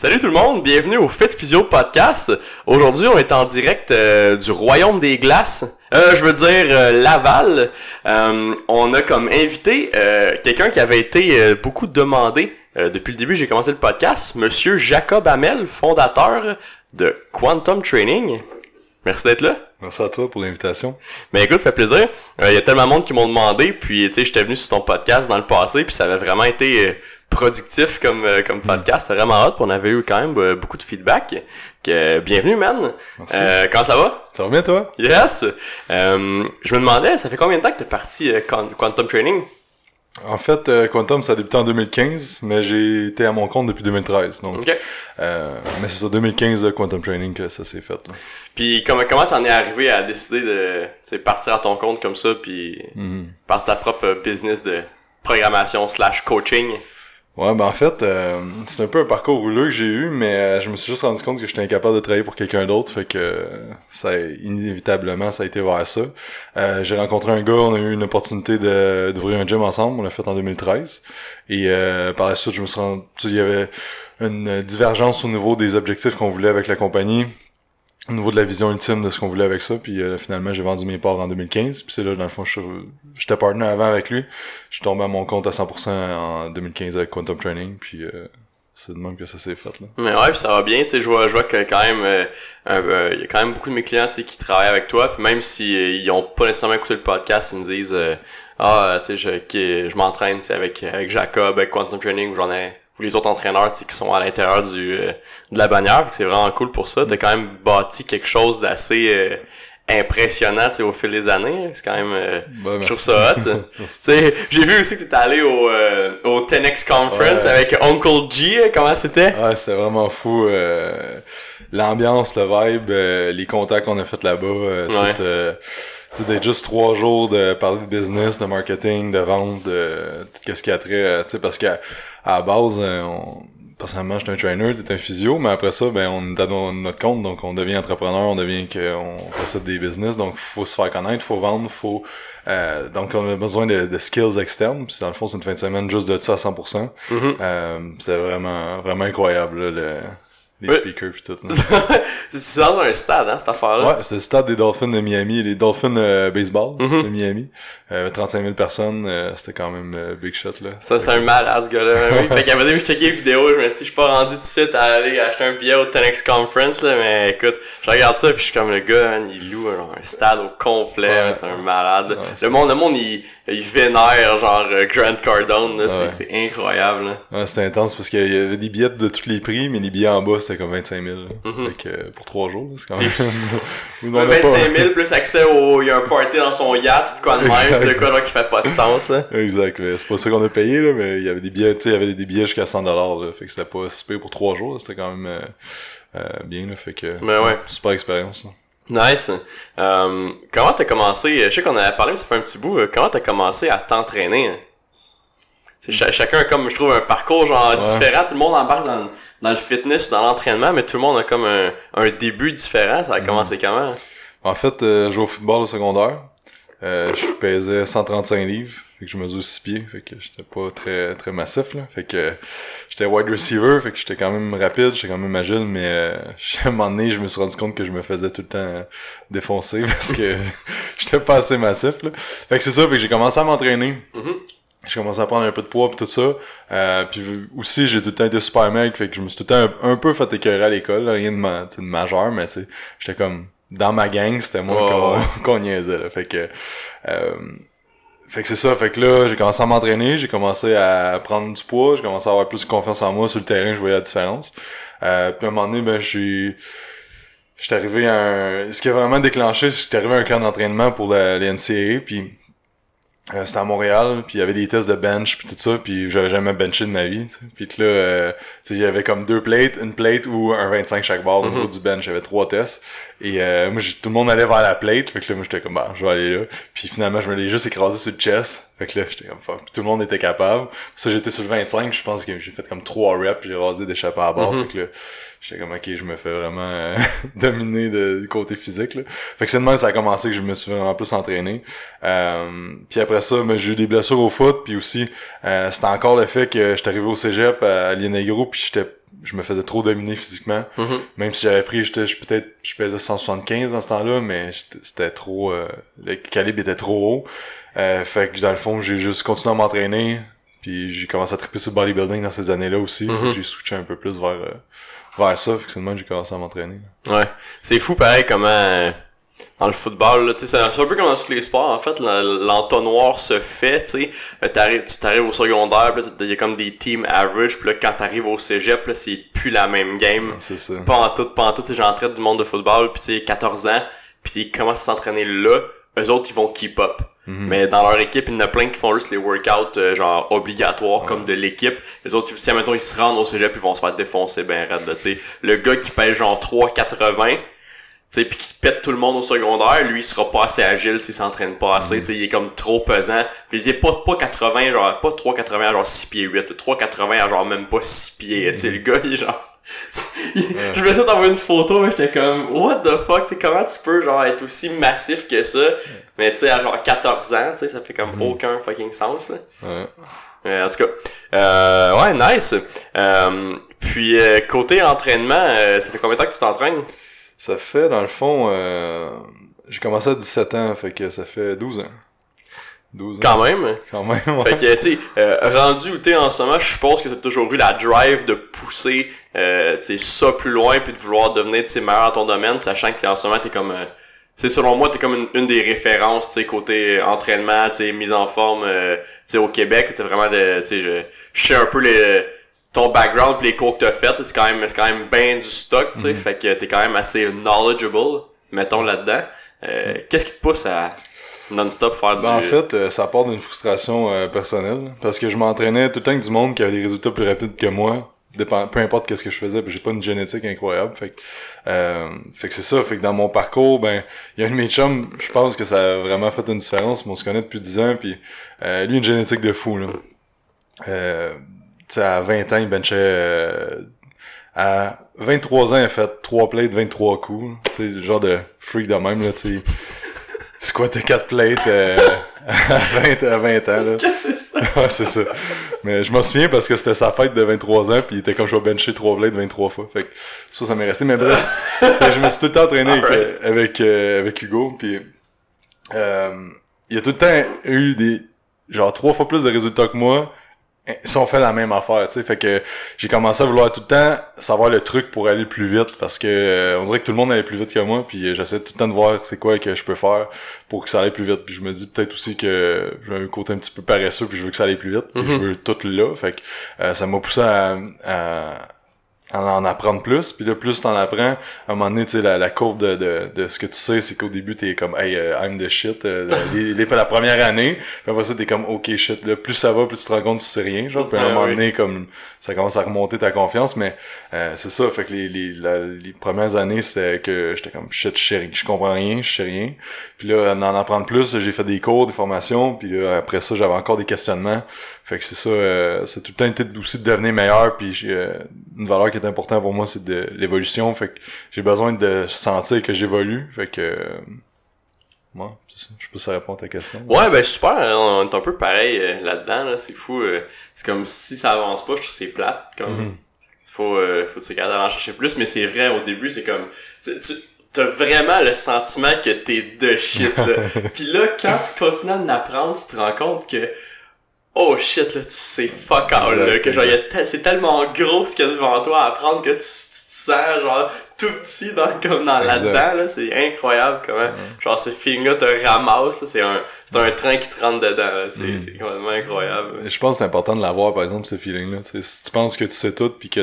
Salut tout le monde, bienvenue au Fit Physio Podcast. Aujourd'hui, on est en direct euh, du Royaume des Glaces. Euh, je veux dire euh, Laval. On a comme invité quelqu'un qui avait été beaucoup demandé depuis le début. J'ai commencé le podcast, Monsieur Jacob Hamel, fondateur de Quantum Training. Merci d'être là. Merci à toi pour l'invitation. Mais écoute, fait plaisir. Il y a tellement de monde qui m'ont demandé, puis tu sais, j'étais venu sur ton podcast dans le passé, puis ça avait vraiment été productif comme euh, comme podcast, c'était vraiment hot, on avait eu quand même euh, beaucoup de feedback. Que, bienvenue man. Euh, comment ça va? Ça va bien toi? Yes. Euh, je me demandais, ça fait combien de temps que t'es parti Quantum Training? En fait, Quantum, ça a débuté en 2015, mais j'ai été à mon compte depuis 2013. Donc, mais c'est ça, 2015, Quantum Training, que ça s'est fait. Puis comment comment t'en es arrivé à décider de partir à ton compte comme ça, puis mm ta propre business de programmation slash coaching? Ouais, ben en fait, euh, c'est un peu un parcours rouleux que j'ai eu, mais euh, je me suis juste rendu compte que j'étais incapable de travailler pour quelqu'un d'autre, fait que ça inévitablement ça a été vers ça. Euh, j'ai rencontré un gars, on a eu une opportunité de d'ouvrir un gym ensemble, on l'a fait en 2013, et par la suite je me suis rendu, il y avait une divergence au niveau des objectifs qu'on voulait avec la compagnie, au niveau de la vision ultime de ce qu'on voulait avec ça. Puis euh, finalement, j'ai vendu mes parts en 2015. Puis c'est là, dans le fond, j'étais partner avant avec lui. Je suis tombé à mon compte à 100% en 2015 avec Quantum Training. Puis euh, c'est de même que ça s'est fait. Là. Mais ouais, puis ça va bien. Je vois, je vois que quand même, euh, il y a quand même beaucoup de mes clients qui travaillent avec toi. Puis même s'ils ils ont pas nécessairement écouté le podcast, ils me disent Ah, tu sais, je, je m'entraîne avec, avec Jacob, avec Quantum Training, j'en ai ou les autres entraîneurs qui sont à l'intérieur du euh, de la bannière. C'est vraiment cool pour ça. T'as quand même bâti quelque chose d'assez euh, impressionnant au fil des années. C'est quand même euh, je trouve ça hot. j'ai vu aussi que t'étais allé au au 10X Conference avec Uncle G. Comment c'était? Ouais, c'était vraiment fou. L'ambiance, le vibe, les contacts qu'on a fait là-bas, tout tu d'être juste trois jours de parler de business, de marketing, de vente, de qu'est-ce qui a trait, euh, tu sais, parce qu'à à la base, euh, on, personnellement, j'étais un trainer, t'es un physio, mais après ça, ben, on est à notre compte, donc on devient entrepreneur, on devient qu'on possède des business, donc faut se faire connaître, faut vendre, faut, euh, donc on a besoin de, de skills externes, puis dans le fond, c'est une fin de semaine juste de ça à 100%. Mm-hmm. euh, c'est vraiment, vraiment incroyable, là, le, les speakers pis tout. c'est dans un stade, hein, cette affaire-là. Ouais, c'est le stade des Dolphins de Miami, les Dolphins euh, baseball de Miami. Euh, 35 000 personnes, euh, c'était quand même euh, big shot, là. Ça, c'était un malade, ce gars-là. oui. Fait qu'à je checkais les vidéos, je me suis dit, je suis pas rendu tout de suite à aller acheter un billet au 10 Conference, là, mais écoute, je regarde ça pis je suis comme le gars, il loue un, stade au complet, c'est un malade. le monde, le monde, il, il vénère, genre, Grant Cardone, là, c'est incroyable, là. Ouais, c'était intense parce qu'il y avait des billets de tous les prix, mais les billets en bas, c'était comme 25 000. Mm pour trois jours, c'est quand même... 25 000 plus accès au... Il y a un party dans son yacht, tout quoi de même, c'est le quoi là, qui fait pas de sens, là. Exact, mais c'est pas ça qu'on a payé, là, mais il y avait des billets, il y avait des billets jusqu'à 100 là, fait que c'était pas si pire pour trois jours, c'était quand même euh, euh, bien, là, fait que... Mais ouais. Super expérience, Nice. Euh, comment t'as commencé, je sais qu'on avait parlé, mais ça fait un petit bout, comment t'as commencé à t'entraîner? Hein? chacun a comme, je trouve, un parcours genre différent. Tout le monde embarque dans, dans le fitness, dans l'entraînement, mais tout le monde a comme un, un début différent. Ça a commencé mm. comment? En fait, euh, je jouais au football au secondaire. Euh, je pesais 135 livres, fait que je mesure 6 pieds, fait que j'étais pas très très massif là, fait que j'étais wide receiver, fait que j'étais quand même rapide, j'étais quand même agile, mais euh, à un moment donné, je me suis rendu compte que je me faisais tout le temps défoncer parce que j'étais pas assez massif là. Fait que c'est ça, fait que j'ai commencé à m'entraîner. Mm-hmm j'ai commencé à prendre un peu de poids pis tout ça. Euh, puis aussi, j'ai tout le temps été super mec, fait que je me suis tout le temps un, peu fait écœurer à l'école, rien de, ma, de majeur, mais tu sais, j'étais comme dans ma gang, c'était moi qu'on niaisait. Là, fait que euh, fait que c'est ça, fait que là, j'ai commencé à m'entraîner, j'ai commencé à prendre du poids, j'ai commencé à avoir plus de confiance en moi sur le terrain, je voyais la différence. Euh, puis à un moment donné, ben j'ai j'étais arrivé à un ce qui a vraiment déclenché, c'est que j'étais arrivé à un camp d'entraînement pour la, les NCAA puis euh, c'était à Montréal, puis il y avait des tests de bench puis tout ça, puis j'avais jamais benché de ma vie. Puis là, euh, il y avait comme deux plates, une plate ou un 25 chaque barre au niveau mhm. du bench. J'avais trois tests. Et euh, moi, tout le monde allait vers la plate. Fait que là, moi, j'étais comme, bah, je vais aller là. Puis finalement, je me l'ai juste écrasé sur le chest. Fait que là, j'étais comme, fuck. Puis tout le monde était capable. Ça, j'étais sur le 25. Je pense que j'ai fait comme trois reps. J'ai rasé d'échapper à bord. Mhm. Fait que là, j'étais comme, ok, je me fais vraiment euh, dominer de, du côté physique. Là. Fait que c'est même ça a commencé que je me suis vraiment plus entraîné. Euh, puis après ça, ben, j'ai eu des blessures au foot. Puis aussi, euh, c'était encore le fait que j'étais arrivé au cégep à Lienegro. Puis j'étais je me faisais trop dominer physiquement. Mhm. Même si j'avais pris, j'étais, je peut-être, je pesais 175 dans ce temps-là, mais c'était trop, euh, le calibre était trop haut. Euh, fait que dans le fond, j'ai juste continué à m'entraîner, puis j'ai commencé à triper sur le bodybuilding dans ces années-là aussi. Mhm. J'ai switché un peu plus vers, euh, vers ça, fait que j'ai commencé à m'entraîner. Ouais. C'est fou pareil comment dans le football, là, tu sais, c'est c'est un peu comme dans tous les sports, en fait, l'entonnoir se fait, tu sais. Euh, t'arrives- Tu t'arrives au secondaire, il y a comme des teams average, puis là, quand t'arrives au cégep, là, c'est plus la même game. C'est ça. Pas en tout, pas en tout, du monde de football, puis tu sais, 14 ans, puis ils commencent à s'entraîner là, eux autres, ils vont keep up. Mhm. Mais dans leur équipe, il y en a plein qui font juste les workouts euh, genre obligatoires comme de l'équipe. Les autres, si maintenant ils se rendent au cégep, ils vont se faire défoncer ben raide là, tu sais. Le gars qui pèse genre 3,80, tu sais, puis qui pète tout le monde au secondaire, lui, il sera pas assez agile s'il s'entraîne pas assez, tu sais, il est comme trop pesant. Puis il est pas, pas 80, genre, pas 3,80 genre 6 pieds 8, 3,80 à genre même pas 6 pieds, tu sais, le gars, il est genre... il- Je me suis d'envoyer une photo, mais j'étais comme, what the fuck, tu comment tu peux, genre, être aussi massif que ça? Mais tu sais, à genre 14 ans, tu sais, ça fait comme Mhm. aucun fucking sens, là. Ouais. Euh, en tout cas, euh, ouais, nice. Euh, puis, euh, côté entraînement, euh, ça fait combien de temps que tu t'entraînes? Ça fait, dans le fond, euh, j'ai commencé à 17 ans, fait que ça fait 12 ans. 12 ans. Quand même. Quand même, ouais. Fait que, tu sais, euh, rendu où t'es en ce moment, je suppose que t'as toujours eu la drive de pousser, euh, tu sais, ça plus loin, puis de vouloir devenir, tu sais, meilleur dans ton domaine, sachant que t'es en ce moment, t'es comme, euh, c'est selon moi, t'es comme une, une des références, tu sais, côté entraînement, tu sais, mise en forme, euh, tu sais, au Québec, où t'as vraiment de, tu sais, je, je sais un peu les, ton background pis les cours que t'as fait, c'est quand même, c'est quand même bien du stock, tu sais, fait que t'es quand même assez knowledgeable, mettons là-dedans. Euh, qu'est-ce qui te pousse à non-stop faire du... Ben, en fait, euh, ça part d'une frustration euh, personnelle. Parce que je m'entraînais tout le temps avec du monde qui avait des résultats plus rapides que moi. Dépend, peu importe qu'est-ce que je faisais, j'ai pas une génétique incroyable. Fait que, euh, fait que c'est ça. Fait que dans mon parcours, ben, il y a un de mes chums, je pense que ça a vraiment fait une différence. mais On se connaît depuis 10 ans, puis euh, lui, une génétique de fou, là. Tu sais, à 20 ans, il benchait... euh, à 23 ans, il a fait 3 plates, 23 coups. Tu sais, genre de freak de même, là, tu sais. Squattait 4 plates euh, à, 20, à 20 ans, là. C'est ça? Ouais, c'est ça. Mais je m'en souviens parce que c'était sa fête de 23 ans, puis il était comme je vais bencher 3 blades 23 fois. Fait que ça, ça m'est resté. Mais bref, je me suis tout le temps entraîné avec, euh, avec, euh, avec Hugo, puis euh, il a tout le temps eu des genre trois fois plus de résultats que moi si on fait la même affaire, tu sais. Fait que j'ai commencé à vouloir tout le temps savoir le truc pour aller plus vite parce que euh, on dirait que tout le monde allait plus vite que moi, puis euh, j'essaie tout le temps de voir c'est quoi que je peux faire pour que ça aille plus vite. Puis je me dis peut-être aussi que j'ai un côté un petit peu paresseux, puis je veux que ça aille plus vite, puis Mhm. je veux tout là. Fait que euh, ça m'a poussé à, à à en apprendre plus puis là plus t'en apprends à un moment donné tu sais la, la courbe de, de, de ce que tu sais c'est qu'au début t'es comme hey euh, I'm the shit euh, les, les- la première année puis après ça t'es comme ok shit là plus ça va plus tu te rends compte que tu sais rien genre puis à un moment donné comme ça commence à remonter ta confiance mais euh, c'est ça fait que les les, la- les premières années c'était que j'étais comme shit je comprends rien je sais rien puis là en en apprendre plus j'ai fait des cours des formations puis là après ça j'avais encore des questionnements fait que c'est ça, euh, c'est tout le temps été aussi de devenir meilleur, puis euh, une valeur qui est importante pour moi, c'est de l'évolution, fait que j'ai besoin de sentir que j'évolue, fait que, euh, ouais, c'est ça, je peux ça répondre à ta question. Ouais, ben super, hein, on est un peu pareil euh, là-dedans, là, c'est fou. euh, c'est comme si ça avance pas, je trouve c'est plate. Comme, Mhm. faut, euh, faut tu regardes à en chercher plus, mais c'est vrai, au début, c'est comme, tu t'as vraiment le sentiment que t'es de shit, là. Puis là, quand tu continues à en apprendre, tu te rends compte que, oh shit, là, tu sais fuck all, là, que genre, c'est tellement gros ce qu'il y a devant toi à apprendre que tu, tu te sens, genre, tout petit dans, comme dans là-dedans, là, c'est incroyable comment, genre, ce feeling-là te ramasse, là, c'est un, c'est un train qui te rentre dedans, là, c'est, Mm. c'est complètement incroyable. Je pense que c'est important de l'avoir, par exemple, ce feeling-là, tu si tu penses que tu sais tout, puis que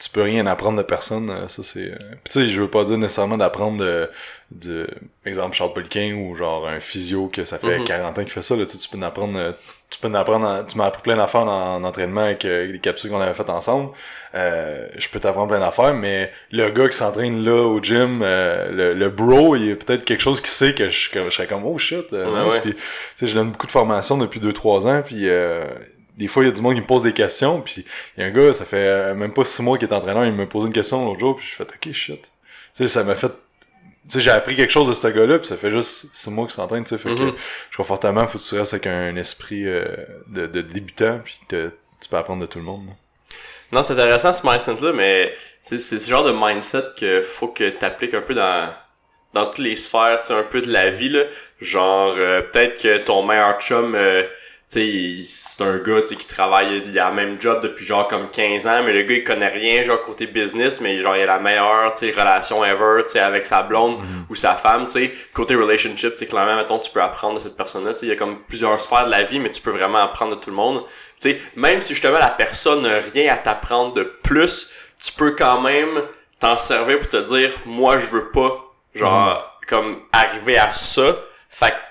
tu peux rien apprendre de personne, euh, ça c'est... euh, tu sais, je veux pas dire nécessairement d'apprendre de, de, exemple, Charles Poliquin ou genre un physio que ça fait Mhm. 40 ans qu'il fait ça, là, tu sais, tu peux en apprendre, euh, tu peux en apprendre, en- tu m'as appris plein d'affaires en, en entraînement avec euh, les capsules qu'on avait faites ensemble, euh, je peux t'apprendre plein d'affaires, mais le gars qui s'entraîne là au gym, euh, le, le bro, il y a peut-être quelque chose qui sait que je, que je serais comme, oh shit, euh, Ouais, ouais. Tu sais, je donne beaucoup de formations depuis 2-3 ans, puis euh, des fois, il y a du monde qui me pose des questions, puis il y a un gars, ça fait euh, même pas 6 mois qu'il est entraîneur, il me posé une question l'autre jour, puis je fais ok, shit. Tu sais, ça m'a fait... Tu sais, j'ai appris quelque chose de ce gars-là, puis ça fait juste 6 mois qu'il s'entraîne, tu sais, fait Mhm. que je crois fortement, faut que tu restes avec un esprit euh, de, de débutant, puis tu peux apprendre de tout le monde. là. Non, c'est intéressant ce mindset-là, mais c'est ce genre de mindset que faut que t'appliques un peu dans dans toutes les sphères, tu sais, un peu de la vie, là. Genre, euh, peut-être que ton meilleur chum, euh, tu c'est un gars, qui travaille, il a le même job depuis genre comme 15 ans, mais le gars, il connaît rien, genre, côté business, mais genre, il a la meilleure, relation ever, avec sa blonde ou sa femme, tu sais. Côté relationship, tu clairement, mettons, tu peux apprendre de cette personne-là, tu sais, il y a comme plusieurs sphères de la vie, mais tu peux vraiment apprendre de tout le monde. Tu sais, même si justement la personne n'a rien à t'apprendre de plus, tu peux quand même t'en servir pour te dire, moi, je veux pas genre comme arriver à ça fait que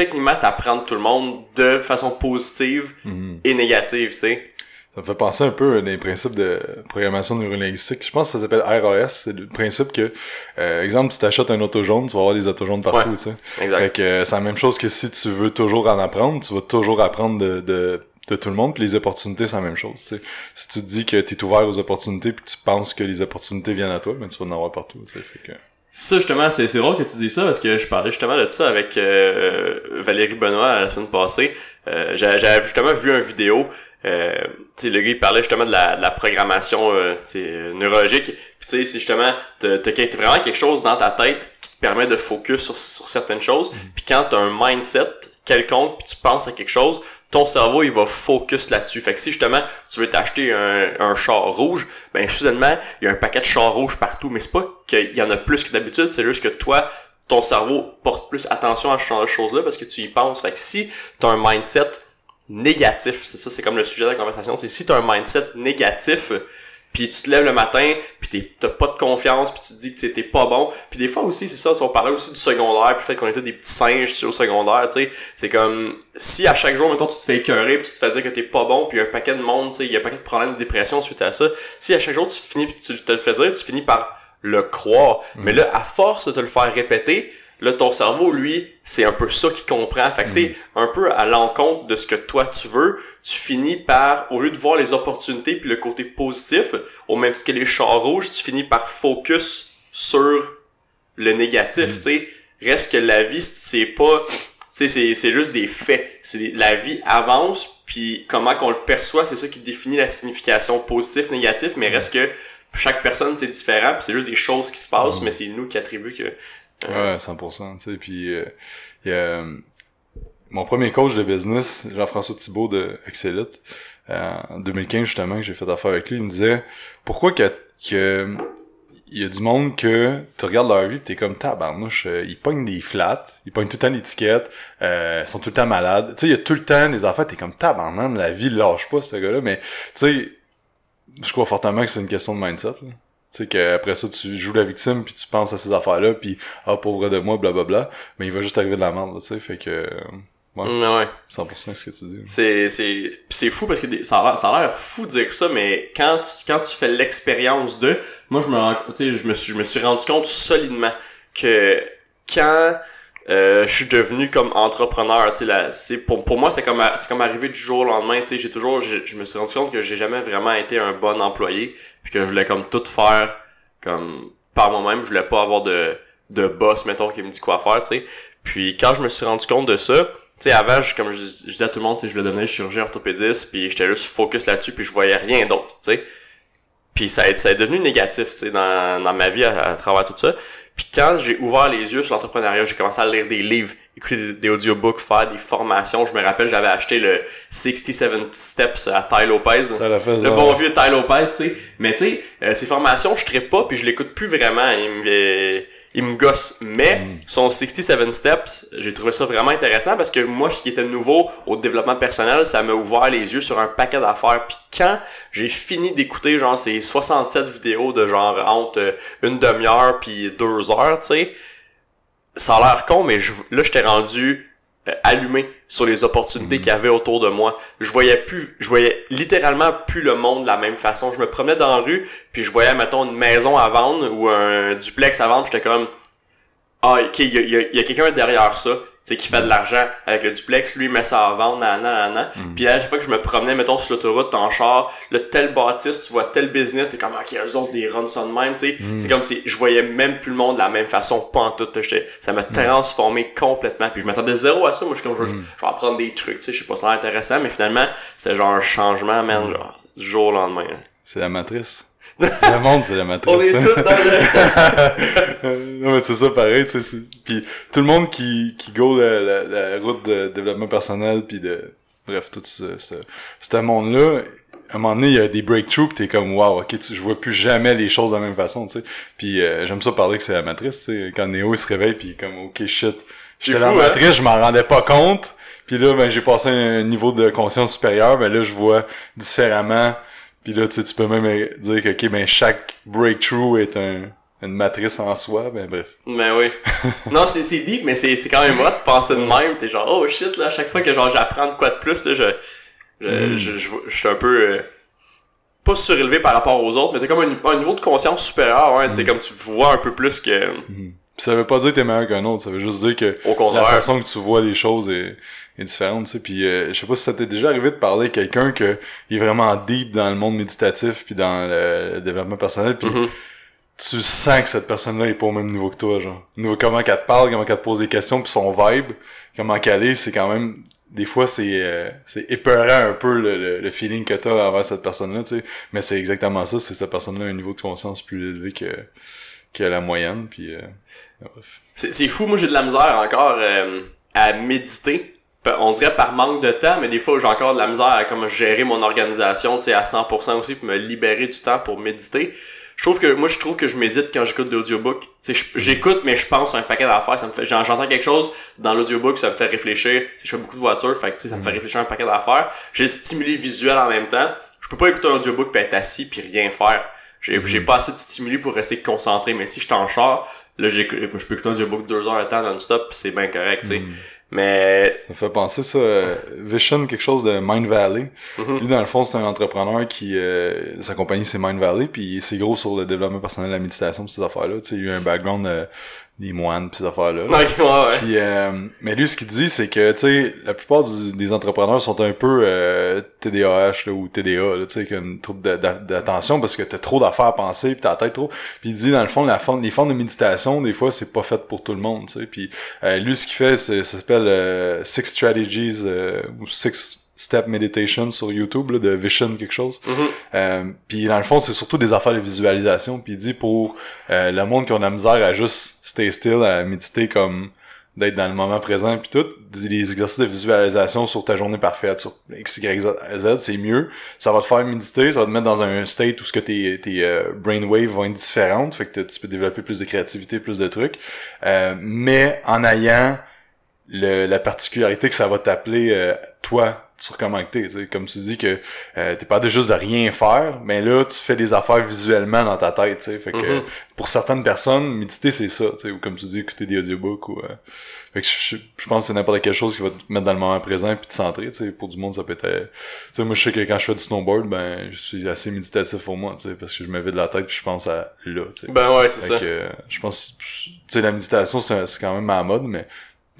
techniquement t'apprends de tout le monde de façon positive Mhm. et négative tu sais Ça me fait penser un peu à des principes de programmation neurolinguistique. Je pense que ça s'appelle RAS. C'est le principe que, euh, exemple, tu t'achètes un auto jaune, tu vas avoir des autos jaunes partout, Ouais. tu sais. exact Fait que euh, c'est la même chose que si tu veux toujours en apprendre, tu vas toujours apprendre de, de, de tout le monde, puis les opportunités, c'est la même chose, tu sais. Si tu te dis que tu es ouvert aux opportunités, puis que tu penses que les opportunités viennent à toi, ben tu vas en avoir partout, tu sais. Fait que... ça justement c'est c'est drôle que tu dis ça parce que je parlais justement de ça avec euh, Valérie Benoît la semaine passée. Euh, j'a- j'avais justement vu une vidéo euh, tu sais le gars il parlait justement de la, de la programmation euh, neurologique. Puis tu sais c'est justement t'as quel- vraiment quelque chose dans ta tête qui te permet de focus sur, sur certaines choses. Puis quand t'as un mindset quelconque puis tu penses à quelque chose ton cerveau il va focus là-dessus. Fait que si justement tu veux t'acheter un, un char rouge ben soudainement il y a un paquet de chars rouges partout. Mais c'est pas qu'il y en a plus que d'habitude c'est juste que toi ton cerveau porte plus attention à ce genre de choses-là parce que tu y penses. Fait que si t'as un mindset négatif c'est ça c'est comme le sujet de la conversation c'est si t'as un mindset négatif puis tu te lèves le matin, puis t'es- t'as pas de confiance, puis tu te dis que t'es- pas bon. Puis des fois aussi, c'est ça, si on parlait aussi du secondaire, puis le fait qu'on était des petits singes tu au secondaire, tu sais, c'est comme si à chaque jour, mettons, tu te fais écœurer, puis tu te fais dire que t'es pas bon, puis il y a un paquet de monde, tu sais, il y a un paquet de problèmes de dépression suite à ça. Si à chaque jour tu finis, puis tu te le fais dire, tu finis par le croire. Mais là, à force de te le faire répéter, là, ton cerveau, lui, c'est un peu ça qu'il comprend. Fait que c'est un peu à l'encontre de ce que toi tu veux. Tu finis par, au lieu de voir les opportunités puis le côté positif, au même titre que les chars rouges, tu finis par focus sur le négatif, tu sais. Reste que la vie, c'est pas, tu sais, c'est, c'est juste des faits. C'est, la vie avance puis comment qu'on le perçoit, c'est ça qui définit la signification positif, négatif, mais reste que chaque personne, c'est différent c'est juste des choses qui se passent, mais c'est nous qui attribuent que, Ouais, 100%, tu sais, puis euh, y a euh, mon premier coach de business, Jean-François Thibault de Excelite, euh, en 2015 justement, que j'ai fait affaire avec lui, il me disait pourquoi que, que y a du monde que tu regardes leur vie pis t'es comme tabarnouche, euh, ils pognent des flats, ils pognent tout le temps l'étiquette, euh, ils sont tout le temps malades. Tu sais, il y a tout le temps des affaires, t'es comme tabarnouche, la vie lâche pas ce gars-là, mais tu sais, je crois fortement que c'est une question de mindset. Là. Tu sais qu'après ça, tu joues la victime, puis tu penses à ces affaires-là, puis ah, pauvre de moi, blablabla. Mais il va juste arriver de la merde, tu sais. Fait que, Ouais. Mm, ouais. 100% ce que tu dis. C'est, c'est, pis c'est fou parce que ça a l'air, ça a l'air fou de dire ça, mais quand tu, quand tu fais l'expérience de, moi je me rends, tu sais, je me suis, je me suis rendu compte solidement que quand euh, je suis devenu comme entrepreneur, tu c'est pour, pour moi c'est comme, c'est comme arrivé du jour au lendemain, tu sais, j'ai toujours, je me suis rendu compte que j'ai jamais vraiment été un bon employé, puis que je voulais comme tout faire comme par moi-même, je voulais pas avoir de, de boss mettons qui me dit quoi faire, tu sais. Puis quand je me suis rendu compte de ça, tu sais, avant, je- comme je, je disais à tout le monde, tu sais, je voulais devenir chirurgien orthopédiste, puis j'étais juste focus là-dessus, puis je voyais rien d'autre, tu sais. Puis ça ça est devenu négatif, tu sais, dans, dans ma vie à, à travers tout ça. Puis quand j'ai ouvert les yeux sur l'entrepreneuriat, j'ai commencé à lire des livres, écouter des, audiobooks, faire des formations. Je me rappelle, j'avais acheté le 67 Steps à Ty Lopez. Le bon vieux Ty Lopez, tu sais. Mais tu sais, euh, ces formations, je ne pas, puis je l'écoute plus vraiment. Il me, il me gosse. Mais Mm. son 67 Steps, j'ai trouvé ça vraiment intéressant parce que moi, ce qui était nouveau au développement personnel, ça m'a ouvert les yeux sur un paquet d'affaires. Puis quand j'ai fini d'écouter genre ces 67 vidéos de genre entre une demi-heure puis deux heures, tu sais, ça a l'air con, mais je, là, j'étais rendu euh, allumé sur les opportunités qu'il y avait autour de moi. Je voyais plus, je voyais littéralement plus le monde de la même façon. Je me promenais dans la rue, puis je voyais, mettons, une maison à vendre ou un duplex à vendre, j'étais comme, ah, ok, il y a, il y a- il y a quelqu'un derrière ça, sais, qui fait de l'argent avec le duplex, lui, il met ça à vendre, nan, nan, nan, nan. Puis à chaque fois que je me promenais, mettons, sur l'autoroute, en char, le tel bâtisse, tu vois tel business, t'es comme, ok, eux autres, les run ça de même, tu sais. C'est comme si je voyais même plus le monde de la même façon, pas en tout. Ça m'a transformé complètement. Puis je m'attendais zéro à ça. Moi, je suis comme, je, je vais apprendre des trucs, tu sais, je sais pas, ça a intéressant, mais finalement, c'est genre un changement, man, genre, du jour au lendemain. C'est la matrice. Le monde, c'est la matrice. On est tous dans le... non, mais c'est ça pareil, tu sais. Puis tout le monde qui, qui go la, la, la route de développement personnel, puis de... Bref, tout ce, ce, ce monde-là, à un moment donné, il y a des breakthroughs, pis t'es comme, wow, ok, tu, je vois plus jamais les choses de la même façon, tu sais. Puis euh, j'aime ça parler que c'est la matrice, tu sais. Quand Neo, il se réveille, puis comme, ok, shit. J'étais dans la hein? matrice, je m'en rendais pas compte. Puis là, ben, j'ai passé un niveau de conscience supérieur, ben là, je vois différemment. Puis là, tu sais, tu peux même dire que, ok, ben, chaque breakthrough est un, une matrice en soi, ben bref. Ben oui. non, c'est, c'est deep, mais c'est, c'est quand même hot de penser de même. T'es genre, oh shit, là, à chaque fois que genre j'apprends de quoi de plus, là, je, je, Mm. je, je, je suis un peu, euh, pas surélevé par rapport aux autres, mais t'as comme un, un niveau de conscience supérieur, tu Mm. sais, comme tu vois un peu plus que, Puis ça veut pas dire que t'es meilleur qu'un autre, ça veut juste dire que au la façon que tu vois les choses est, est différente, tu sais. Puis euh, je sais pas si ça t'est déjà arrivé de parler à quelqu'un que il est vraiment deep dans le monde méditatif puis dans le, développement personnel, puis Mhm. tu sens que cette personne-là est pas au même niveau que toi, genre. Niveau comment qu'elle te parle, comment qu'elle te pose des questions, puis son vibe, comment qu'elle est, c'est quand même des fois c'est euh, c'est épeurant un peu le, le, le feeling que t'as envers cette personne-là, tu sais. Mais c'est exactement ça, c'est cette personne-là a un niveau de conscience plus élevé que que la moyenne, puis euh. C'est, c'est fou, moi j'ai de la misère encore euh, à méditer. On dirait par manque de temps, mais des fois j'ai encore de la misère à comme gérer mon organisation, à 100% aussi, pour me libérer du temps pour méditer. Je trouve que moi je trouve que je médite quand j'écoute sais, je- j'écoute mais je pense à un paquet d'affaires, ça me fait j'en- j'entends quelque chose dans l'audiobook, ça me fait réfléchir. Tu sais, je fais beaucoup de voitures, fait que ça me fait réfléchir à un paquet d'affaires. J'ai le stimuli visuel en même temps. Je peux pas écouter un audiobook puis être assis puis rien faire. J'ai j'ai pas assez de stimuli pour rester concentré, mais si je t'en char, là je peux écouter un audiobook deux heures de temps non-stop puis c'est bien correct, tu sais. Mm. Mais Ça me fait penser ça, euh, Vision, quelque chose de Mind Valley. Mhm. Lui, dans le fond, c'est un entrepreneur qui, euh, sa compagnie, c'est Mind Valley, puis c'est gros sur le développement personnel, la méditation, pis ces affaires-là. Tu sais, il a eu un background euh, des moines, pis ces affaires-là. Ok, ouais, ouais. Puis, euh, mais lui, ce qu'il dit, c'est que, tu sais, la plupart du- des entrepreneurs sont un peu euh, TDAH là, ou TDA, là, tu sais, a une trouble d'a- d'a- d'attention parce que t'as trop d'affaires à penser, puis t'as la tête trop. Puis il dit, dans le fond, la forme, les formes de méditation, des fois, c'est pas fait pour tout le monde, tu sais. Puis euh, lui, ce qu'il fait, c'est, ça s'appelle euh, Six Strategies euh, ou Six Step Meditation sur YouTube, là, de Vision quelque chose. Mhm. Euh, puis dans le fond, c'est surtout des affaires de visualisation. Puis il dit pour euh, le monde qui a de la misère à juste stay still, à méditer comme d'être dans le moment présent puis tout, des des exercices de visualisation sur ta journée parfaite, sur X, Y, Z, Z, c'est mieux. Ça va te faire méditer, ça va te mettre dans un state où ce que tes, tes euh, brainwaves vont être différentes, fait que tu peux développer plus de créativité, plus de trucs. Euh, mais en ayant le, la particularité que ça va t'appeler euh, toi sur comment que t'es, tu sais. comme tu dis que euh, t'es pas de juste de rien faire, mais là tu fais des affaires visuellement dans ta tête, tu sais. Fait que Mhm. pour certaines personnes, méditer c'est ça, tu sais, ou comme tu dis écouter des audiobooks ou euh, fait que je, je- pense que c'est n'importe quelle chose qui va te mettre dans le moment présent puis te centrer, tu sais. Pour du monde ça peut être, euh, tu sais, moi je sais que quand je fais du snowboard, ben je suis assez méditatif pour moi, tu sais, parce que je me vide la tête puis je pense à là, tu sais. Ben ouais, c'est ça. que, euh, je pense, tu sais, la méditation, c'est c'est quand même à la mode, mais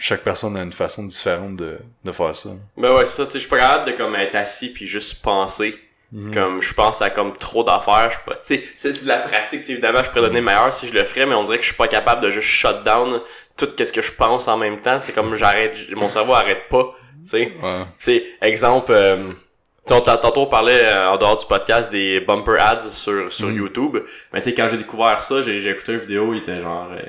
chaque personne a une façon différente de, de faire ça. Ben ouais, c'est ça, tu sais, je suis pas capable de comme être assis puis juste penser. Mhm. Comme je pense à comme trop d'affaires, je pas. Tu sais, c'est de la pratique, évidemment, je pourrais donner meilleur si je le ferais, mais on dirait que je suis pas capable de juste shut down tout ce que je pense en même temps. C'est comme j'arrête, mon cerveau arrête pas, tu sais. Ouais. Exemple, euh, tantôt on parlait euh, en dehors du podcast des bumper ads sur, sur Mm. YouTube. Mais tu sais, quand j'ai découvert ça, j'ai j'ai écouté une vidéo, il était genre euh,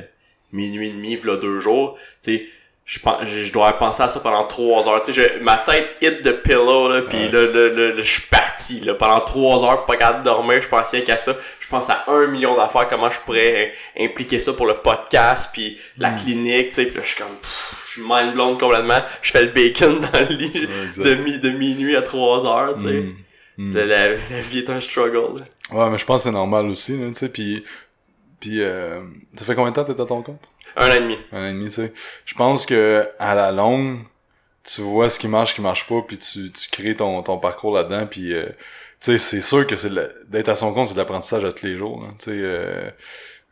minuit et demi, v'là deux jours. Tu sais, je pense, je dois penser à ça pendant trois heures. Tu sais, je- ma tête hit the pillow là, puis Ouais. là, là, là, là, je suis parti là pendant trois heures, pas capable de dormir. Je pensais qu'à ça. Je pense à un million d'affaires, comment je pourrais impliquer ça pour le podcast, puis la clinique. Tu sais, puis là, je suis comme, pff, je suis mind blown complètement. Je fais le bacon dans le lit Ouais, de, mi- de minuit à 3 heures, tu sais. Mm. Mm. La, la vie est un struggle. là. Ouais, mais je pense que c'est normal aussi, tu sais, puis, puis euh, ça fait combien de temps que t'es à ton compte? Un an et demi. Un an et demi, tu sais. Je pense que à la longue, tu vois ce qui marche, ce qui marche pas, puis tu, tu crées ton, ton parcours là-dedans, puis euh, tu sais, c'est sûr que c'est d'être à son compte, c'est de l'apprentissage à tous les jours, là, tu sais. euh,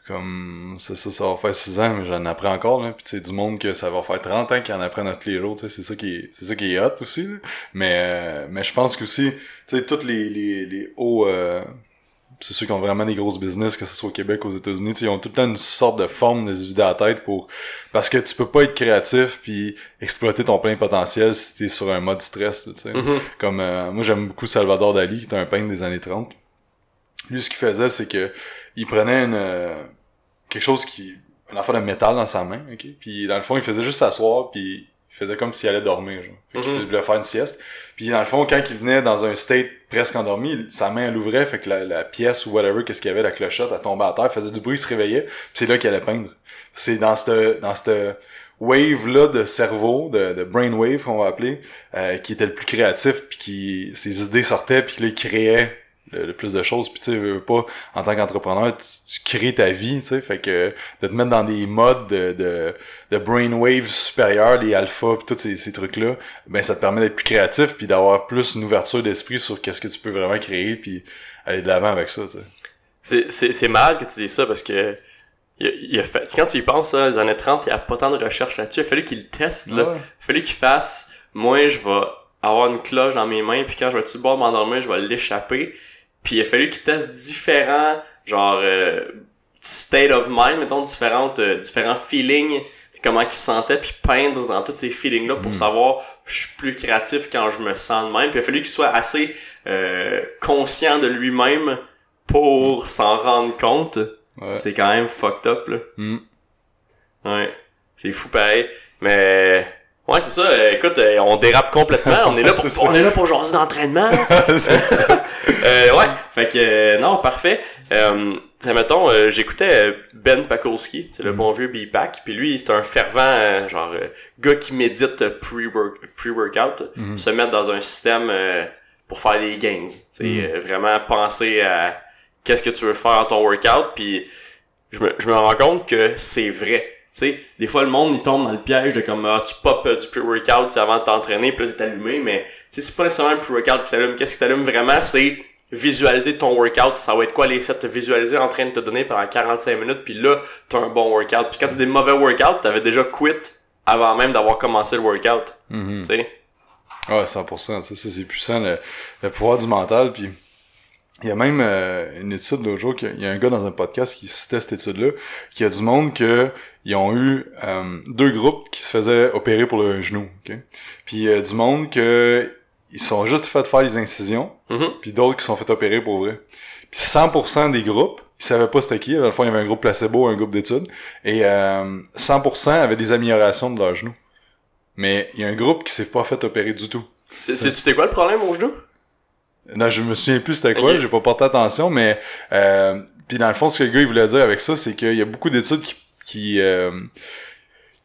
comme ça, ça, ça va faire 6 ans, mais j'en apprends encore, là. Puis sais, du monde que ça va faire 30 ans qu'ils en apprennent à tous les jours, tu sais, c'est ça qui est, c'est ça qui est hot aussi, là. Mais, euh, mais je pense qu'aussi, tu sais, tous les, les, les hauts, euh, c'est ceux qui ont vraiment des grosses business, que ce soit au Québec, aux États-Unis, tu sais, ils ont tout le temps une sorte de forme de se vider la tête pour, parce que tu peux pas être créatif puis exploiter ton plein potentiel si t'es sur un mode stress, tu sais. Mhm. Comme, euh, moi j'aime beaucoup Salvador Dali, qui est un peintre des années 30. Lui, ce qu'il faisait, c'est que il prenait une, euh, quelque chose qui, une affaire de métal dans sa main, ok? Puis dans le fond, il faisait juste s'asseoir, puis il faisait comme s'il allait dormir, genre. Fait qu'il Mhm. voulait faire une sieste. Puis dans le fond, quand il venait dans un state presque endormi, sa main, elle ouvrait, fait que la, la pièce ou whatever, qu'est-ce qu'il y avait, la clochette, elle tombait à terre, faisait du bruit, il se réveillait, puis c'est là qu'il allait peindre. C'est dans cette, dans cette wave-là de cerveau, de, de brain wave, qu'on va appeler, euh, qui était le plus créatif, puis qui, ses idées sortaient, puis là, il créait le, le plus de choses, puis tu sais, pas, en tant qu'entrepreneur, tu, tu crées ta vie, tu sais, fait que de te mettre dans des modes de, de, de brainwave supérieurs, les alphas, puis tous ces, ces trucs-là, ben ça te permet d'être plus créatif, puis d'avoir plus une ouverture d'esprit sur qu'est-ce que tu peux vraiment créer, puis aller de l'avant avec ça, tu sais. C'est, c'est, c'est mal que tu dis ça parce que il a, il a fait, quand tu y penses, là, les années 30, il y a pas tant de recherche là-dessus. Il a fallu qu'il teste, là. Ouais. Il a fallu qu'il fasse, moi, je vais avoir une cloche dans mes mains, puis quand je vais être sur le bord m'endormir, je vais l'échapper. Puis il a fallu qu'il teste différents, genre, euh, state of mind, mettons, différentes, euh, différents feelings, comment il se sentait, puis peindre dans tous ces feelings-là pour Mm. savoir je suis plus créatif quand je me sens de même. Puis il a fallu qu'il soit assez euh, conscient de lui-même pour s'en rendre compte. Ouais. C'est quand même fucked up, là. Mm. Ouais. C'est fou pareil. Mais ouais, c'est ça. euh, écoute, euh, on dérape complètement. On est là pour, on est là pour jaser d'entraînement. C'est ça. euh, ouais. Fait que euh, non, parfait. Euh, t'sais, mettons, euh, j'écoutais Ben Pakulski, c'est le Mm. bon vieux B-Pack. Puis lui, c'est un fervent euh, genre euh, gars qui médite euh, pre-work- pre-workout, Mhm. se mettre dans un système pour faire des gains. T'sais, Mm. vraiment penser à qu'est-ce que tu veux faire dans ton workout. Puis je me, je me rends compte que c'est vrai. Sais, des fois, le monde, il tombe dans le piège de comme, ah, tu pop euh, du pre-workout avant de t'entraîner, puis là, t'es allumé, mais tu sais, c'est pas nécessairement le pre-workout qui t'allume. Qu'est-ce qui t'allume vraiment, c'est visualiser ton workout. Ça va être quoi les sets te visualiser en train de te donner pendant 45 minutes, puis là, t'as un bon workout. Puis quand t'as des mauvais workouts, t'avais déjà quit avant même d'avoir commencé le workout. Mhm. Tu sais. Ouais, 100%. Ça, ça, c'est puissant, le, le pouvoir du mental. Puis il y a même euh, une étude l'autre jour, qu'il y a- il y a un gars dans un podcast qui citait cette étude-là, qui a du monde que ils ont eu euh, deux groupes qui se faisaient opérer pour le genou. ok? Puis euh, du monde que ils sont juste fait faire les incisions, Mhm. puis d'autres qui sont fait opérer pour vrai. Puis 100% des groupes, ils savaient pas c'était qui. À la fois, il y avait un groupe placebo, un groupe d'études, et euh, 100% avaient des améliorations de leur genou. Mais il y a un groupe qui s'est pas fait opérer du tout. C'est, c'est, tu sais quoi le problème au genou? Non, je me souviens plus c'était quoi, j'ai pas porté attention, mais euh, puis dans le fond, ce que le gars il voulait dire avec ça, c'est qu'il y a beaucoup d'études qui qui, euh,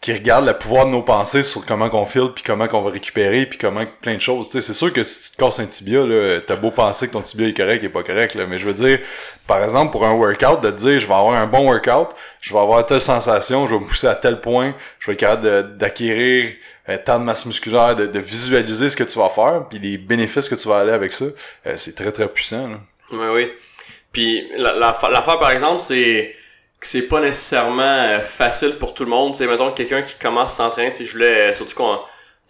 qui regardent le pouvoir de nos pensées sur comment qu'on file, puis comment qu'on va récupérer, puis comment plein de choses. C'est sûr que si tu te casses un tibia, là, t'as beau penser que ton tibia est correct, il est pas correct, là, mais je veux dire, par exemple, pour un workout, de te dire, je vais avoir un bon workout, je vais avoir telle sensation, je vais me pousser à tel point, je vais être capable d'acquérir euh, tant de masse musculaire, de, visualiser ce que tu vas faire, puis les bénéfices que tu vas aller avec ça, euh, c'est très très puissant. Là. Oui, oui. Puis la- la- l'affaire, par exemple, c'est que c'est pas nécessairement euh, facile pour tout le monde. Tu sais, mettons quelqu'un qui commence à s'entraîner, tu sais, je voulais, euh, surtout qu'on,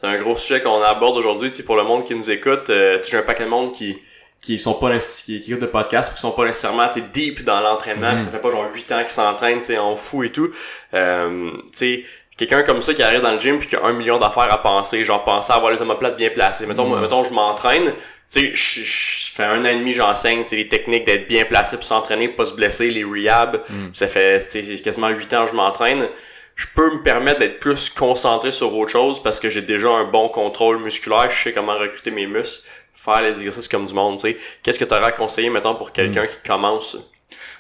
c'est un gros sujet qu'on aborde aujourd'hui, tu sais, pour le monde qui nous écoute. euh, tu sais, j'ai un paquet de monde qui qui sont pas qui, qui écoutent le podcast puis qui sont pas nécessairement tu sais, deep dans l'entraînement Mhm. puis ça fait pas genre 8 ans qu'ils s'entraînent tu sais en fou et tout euh, tu sais quelqu'un comme ça qui arrive dans le gym puis qui a un million d'affaires à penser genre penser à avoir les omoplates bien placés mettons moi, Mhm. mettons je m'entraîne tu sais je fais un an et demi j'enseigne tu sais les techniques d'être bien placé pour s'entraîner pas se blesser les rehab. Puis ça fait tu sais c'est quasiment 8 ans que je m'entraîne je peux me permettre d'être plus concentré sur autre chose parce que j'ai déjà un bon contrôle musculaire, je sais comment recruter mes muscles, faire les exercices comme du monde, tu sais. Qu'est-ce que tu aurais à conseiller, mettons, pour quelqu'un qui commence?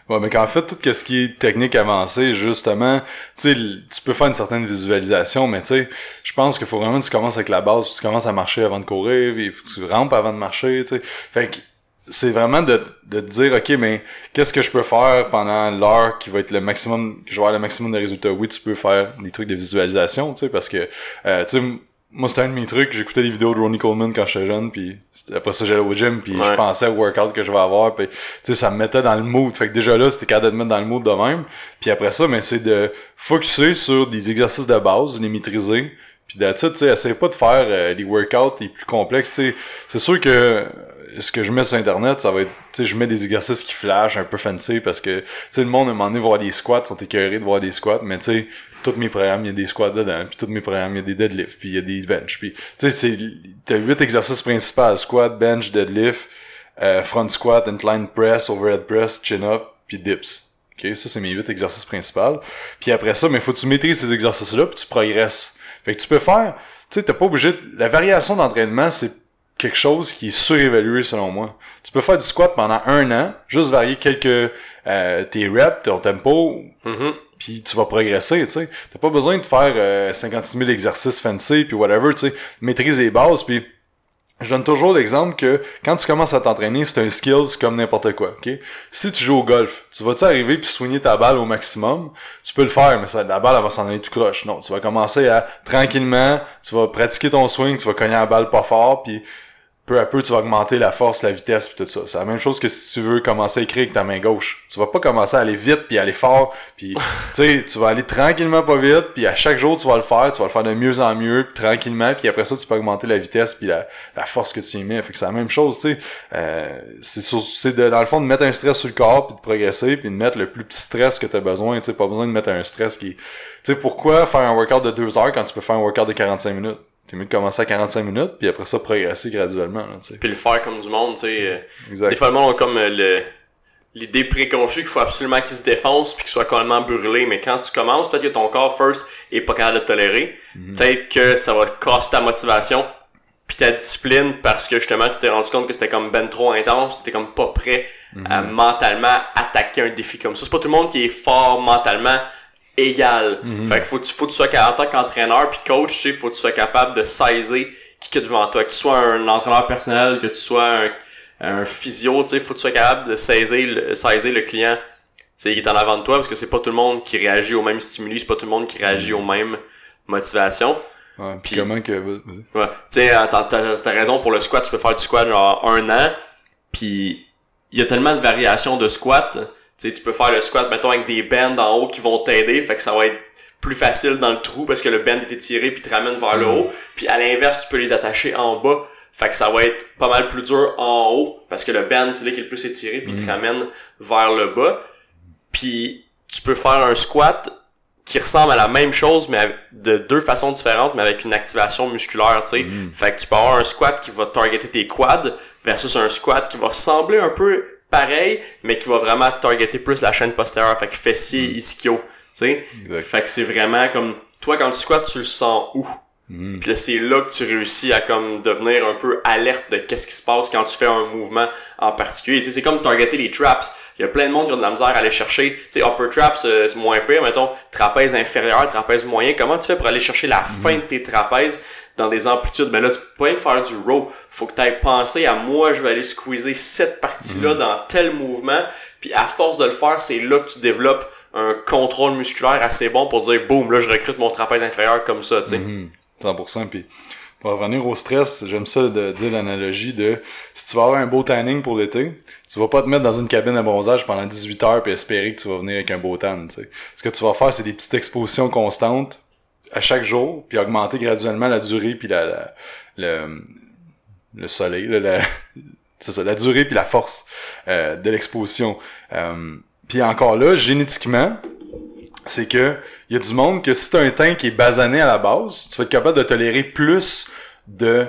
Ouais, mais qu'en fait, tout ce qui est technique avancée, justement, tu tu peux faire une certaine visualisation, mais tu sais, je pense qu'il faut vraiment que tu commences avec la base, tu commences à marcher avant de courir, puis tu rampes avant de marcher, tu sais. Fait que c'est vraiment de, de te dire, OK, mais qu'est-ce que je peux faire pendant l'heure qui va être le maximum, que je vais avoir le maximum de résultats? Oui, tu peux faire des trucs de visualisation, tu sais, parce que, euh, tu sais, moi, c'était un de mes trucs, j'écoutais des vidéos de Ronnie Coleman quand j'étais jeune, puis après ça, j'allais au gym, puis Ouais. je pensais au workout que je vais avoir, puis tu sais, ça me mettait dans le mood. Fait que déjà là, c'était capable de te mettre dans le mood de même. Puis après ça, mais c'est de focuser sur des exercices de base, les maîtriser. Puis it, tu sais, essaye pas de faire euh, les workouts les plus complexes. C'est, c'est sûr que euh, ce que je mets sur Internet, ça va être, tu sais, je mets des exercices qui flashent un peu fancy parce que, tu sais, le monde, à un moment donné, voir des squats, sont écœurés de voir des squats, mais tu sais, tous mes programmes, il y a des squats dedans, puis tous mes programmes, il y a des deadlifts, puis il y a des bench, puis tu sais, c'est, t'as huit exercices principaux, squat, bench, deadlift, euh, front squat, incline press, overhead press, chin-up, puis dips. OK, ça c'est mes huit exercices principaux. Puis après ça, mais faut que tu maîtrises ces exercices-là, puis tu progresses. Fait que tu peux faire, tu sais, t'es pas obligé, de... la variation d'entraînement, c'est quelque chose qui est surévalué selon moi. Tu peux faire du squat pendant un an, juste varier quelques euh, tes reps, ton tempo, Mhm. Puis tu vas progresser, tu sais. T'as pas besoin de faire euh, 56 000 exercices fancy, puis whatever, tu sais. Maîtrise les bases, puis je donne toujours l'exemple que quand tu commences à t'entraîner, c'est un skills comme n'importe quoi, ok? Si tu joues au golf, tu vas-tu arriver puis soigner ta balle au maximum? Tu peux le faire, mais ça, la balle, elle va s'en aller tout croche. Non, tu vas commencer à, tranquillement, tu vas pratiquer ton swing, tu vas cogner la balle pas fort, puis peu à peu, tu vas augmenter la force, la vitesse puis tout ça. C'est la même chose que si tu veux commencer à écrire avec ta main gauche. Tu vas pas commencer à aller vite puis aller fort, puis tu sais, tu vas aller tranquillement pas vite, puis à chaque jour tu vas le faire, tu vas le faire de mieux en mieux, puis tranquillement, puis après ça tu peux augmenter la vitesse puis la, la force que tu y mets. Fait que c'est la même chose, tu sais. Euh, c'est dans le fond de mettre un stress sur le corps puis de progresser puis de mettre le plus petit stress que tu as besoin, tu sais, pas besoin de mettre un stress qui tu sais pourquoi faire un workout de deux heures quand tu peux faire un workout de 45 minutes? T'es mieux de commencer à 45 minutes, puis après ça, progresser graduellement, là. Puis le faire comme du monde, tu sais. euh, Exact. Des fois, le monde a comme euh, le l'idée préconçue qu'il faut absolument qu'il se défonce puis qu'il soit complètement brûlé. Mais quand tu commences, peut-être que ton corps, first, est pas capable de te tolérer. Peut-être que ça va te casser ta motivation puis ta discipline parce que justement, tu t'es rendu compte que c'était comme ben trop intense, tu étais comme pas prêt à mentalement attaquer un défi comme ça. C'est pas tout le monde qui est fort mentalement égal. Fait que faut que tu, faut que tu sois capable, en tant qu'entraîneur puis coach, tu sais, faut que tu sois capable de saisir qui est devant toi. Que tu sois un entraîneur personnel, que tu sois un, un physio, tu sais, faut que tu sois capable de saisir le, saisir le client, tu sais, qui est en avant de toi parce que c'est pas tout le monde qui réagit au même stimuli, c'est pas tout le monde qui réagit aux mêmes motivations. Ouais, puis comment que... Ouais. Tu sais, t'as, t'as, t'as raison pour le squat, tu peux faire du squat genre un an, puis il y a tellement de variations de squat. Tu sais, tu peux faire le squat, mettons, avec des bands en haut qui vont t'aider, fait que ça va être plus facile dans le trou parce que le band est étiré puis te ramène vers le haut. Puis à l'inverse, tu peux les attacher en bas, fait que ça va être pas mal plus dur en haut parce que le band, c'est là qui est le plus étiré puis il te ramène vers le bas. Puis tu peux faire un squat qui ressemble à la même chose, mais de deux façons différentes, mais avec une activation musculaire, tu sais. Fait que tu peux avoir un squat qui va targeter tes quads versus un squat qui va sembler un peu pareil, mais qui va vraiment targeter plus la chaîne postérieure, fait que fessier, ischio, tu sais. Fait que c'est vraiment comme, toi quand tu squats, tu le sens où? Mhm. Puis c'est là que tu réussis à comme devenir un peu alerte de qu'est-ce qui se passe quand tu fais un mouvement en particulier. C'est comme targeter les traps. Il y a plein de monde qui ont de la misère à aller chercher. Tu sais, upper traps, euh, c'est moins pire. Mettons, trapèze inférieur, trapèze moyen. Comment tu fais pour aller chercher la fin de tes trapèzes? Dans des amplitudes? Ben là, tu peux pas faire du row. Faut que tu ailles penser à moi, je vais aller squeezer cette partie-là dans tel mouvement. Puis à force de le faire, c'est là que tu développes un contrôle musculaire assez bon pour dire, boum, là, je recrute mon trapèze inférieur comme ça, tu sais. Mhm. 100%. Puis pour revenir au stress, j'aime ça de dire l'analogie de si tu vas avoir un beau tanning pour l'été, tu vas pas te mettre dans une cabine de bronzage pendant 18 heures puis espérer que tu vas venir avec un beau tan. tu sais. Ce que tu vas faire, c'est des petites expositions constantes à chaque jour, puis augmenter graduellement la durée puis la, la- le, le soleil, la, c'est ça, la durée puis la force euh, de l'exposition. Euh, puis encore là, génétiquement, c'est que il y a du monde que si t'as un teint qui est basané à la base, tu vas être capable de tolérer plus de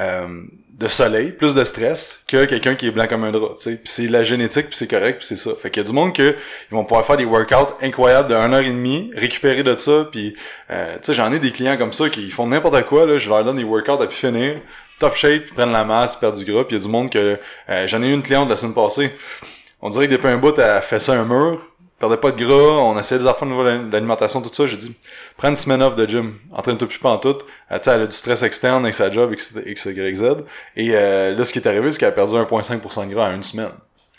euh, de soleil, plus de stress que quelqu'un qui est blanc comme un drap, tu sais. Puis c'est la génétique, puis c'est correct, puis c'est ça. Fait qu'il y a du monde que ils vont pouvoir faire des workouts incroyables de 1 heure et demie, récupérer de ça, puis euh, tu sais, j'en ai des clients comme ça qui font n'importe quoi là, je leur donne des workouts à finir, top shape, ils prennent la masse, ils perdent du gras, puis il y a du monde que euh, j'en ai eu une cliente la semaine passée. On dirait que depuis un bout, elle fait ça un mur, perdait pas de gras, on essayait des affaires au niveau de l'alimentation, tout ça, j'ai dit, prends une semaine off de gym, entraîne-toi plus en tout. Sais, elle a du stress externe avec sa job, X, X, Y, Z. Et euh, là, ce qui est arrivé, c'est qu'elle a perdu 1,5% de gras en une semaine.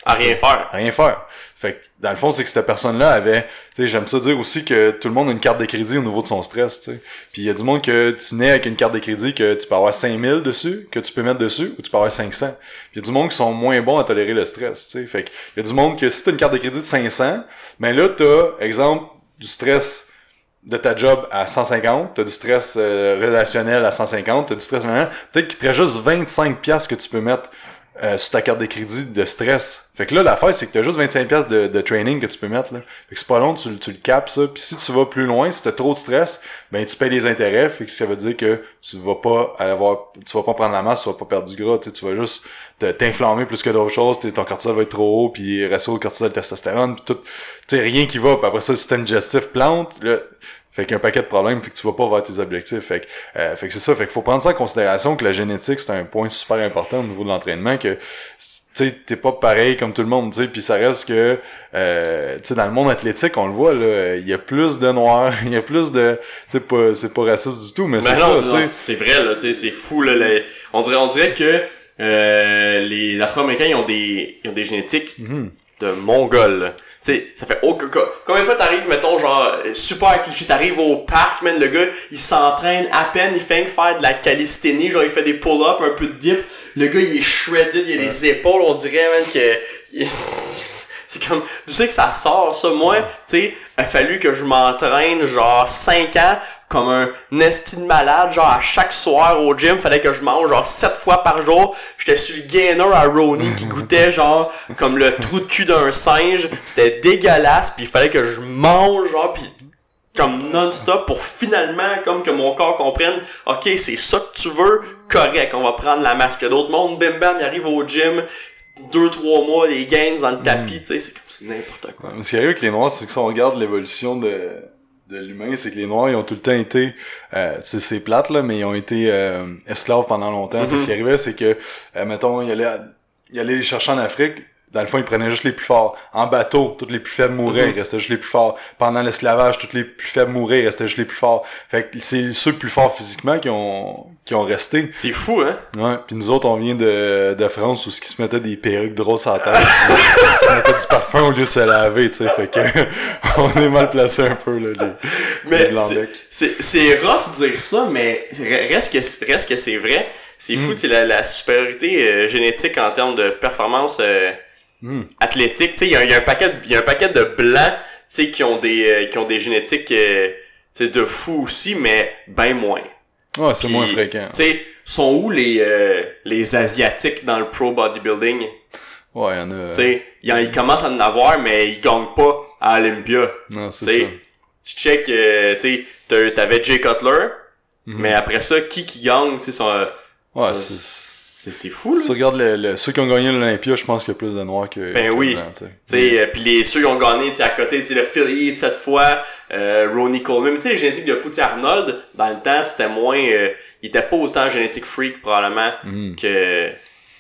À rien faire. À rien faire. Fait que, dans le fond, c'est que cette personne-là avait, tu sais, j'aime ça dire aussi que tout le monde a une carte de crédit au niveau de son stress, tu sais. Puis il y a du monde que tu nais avec une carte de crédit que tu peux avoir 5000 dessus, que tu peux mettre dessus, ou tu peux avoir 500. Puis il y a du monde qui sont moins bons à tolérer le stress, tu sais. Fait que, il y a du monde que si t'as une carte de crédit de 500, ben là, t'as, exemple, du stress de ta job à 150, t'as du stress euh, relationnel à 150, t'as du stress peut-être qu'il te reste juste 25 pièces que tu peux mettre euh, sur ta carte de crédit de stress. Fait que là, l'affaire, c'est que t'as juste 25$ piastres de, de training que tu peux mettre, là. Fait que c'est pas long, tu, tu le capes, ça. Puis si tu vas plus loin, si t'as trop de stress, ben, tu payes les intérêts. Fait que ça veut dire que tu vas pas avoir, tu vas pas prendre la masse, tu vas pas perdre du gras, tu vas juste te- t'inflammer plus que d'autres choses, ton cortisol va être trop haut, puis ratio cortisol, testostérone, puis tout, tu sais, rien qui va. Puis après ça, le système digestif plante, là, fait qu'il y a un paquet de problèmes, fait que tu vas pas vers tes objectifs. Fait que, euh, fait que c'est ça. Fait qu'il faut prendre ça en considération que la génétique, c'est un point super important au niveau de l'entraînement, que, tu sais, t'es pas pareil comme tout le monde, tu sais, puis ça reste que, euh, tu sais, dans le monde athlétique, on le voit, là, il y a plus de noirs, il y a plus de, tu sais, pas, c'est pas raciste du tout, mais Ben c'est c'est- vrai, là, tu sais, c'est fou, là. on dirait, on dirait que, euh, les Afro-Américains, ils ont des, ils ont des génétiques Mhm. De. Tu sais, ça fait aucun cas. Combien de fois t'arrives, mettons, genre, super cliché, t'arrives au parc, man, le gars, il s'entraîne à peine, il fait faire de la calisthénie, genre, il fait des pull-ups, un peu de dip. Le gars, il est shredded, il a les épaules, on dirait, man, que, c'est comme, tu sais que ça sort, ça? Moi, tu sais, a fallu que je m'entraîne, genre, 5 ans, comme un nesti de malade, genre, à chaque soir au gym, fallait que je mange, genre, 7 fois par jour. J'étais sur le gainer à Ronnie qui goûtait, genre, comme le trou de cul d'un singe. C'était dégueulasse, puis il fallait que je mange, genre, puis comme non-stop pour finalement comme que mon corps comprenne ok c'est ça que tu veux correct on va prendre la masque d'autres mondes bim bam ils arrivent au gym deux trois mois les gains dans le tapis tu sais c'est comme c'est n'importe quoi Ce qui arrive avec les Noirs, c'est que si on regarde l'évolution de, de l'humain, c'est que les Noirs, ils ont tout le temps été, euh, c'est plate, là, mais ils ont été euh, esclaves pendant longtemps. Puis Mhm. ce qui arrivait, c'est que, euh, mettons, ils allaient, ils allaient les chercher en Afrique, dans le fond, ils prenaient juste les plus forts. En bateau, tous les plus faibles mouraient, ils restaient juste les plus forts. Pendant l'esclavage, tous les plus faibles mouraient, ils restaient juste les plus forts. Fait que c'est ceux plus forts physiquement qui ont, qui ont resté. c'est fou hein? Ouais, puis nous autres, on vient de, de France où ce qui se mettait des perruques drosses à la tête, puis se mettait du parfum au lieu de se laver, tu sais, fait que on est mal placé un peu, là, les, mais les c'est c'est rough de dire ça mais reste que reste que c'est vrai c'est fou Mm. tu sais la, la supériorité euh, génétique en termes de performance euh, Hmm. athlétique tu sais il y, a- y a un paquet il y a un paquet de blancs tu sais qui ont des euh, qui ont des génétiques euh, tu sais de fous aussi mais ben moins Ouais, c'est Puis, moins fréquent. Tu sais, sont où les euh, les asiatiques dans le pro bodybuilding? Ouais, y en a. Tu sais, ils, en- ils commencent à en avoir mais ils gagnent pas à Olympia. Non, c'est tu sais, ça. Tu check euh, tu sais, t'avais Jay Cutler, Mhm. mais après ça qui qui gagne, c'est son euh, Ouais, c'est- c'est c'est fou Si là. tu regardes le, le- ceux qui ont gagné l'Olympia, je pense qu'il y a plus de noirs que. Ben oui. euh, puis les ceux qui ont gagné, tu à côté, tu le Phil Heath cette fois, euh, Ronnie Coleman, tu sais, les génétiques de fou, Arnold, dans le temps, c'était moins, euh, il était pas autant génétique freak, probablement, Mhm. que,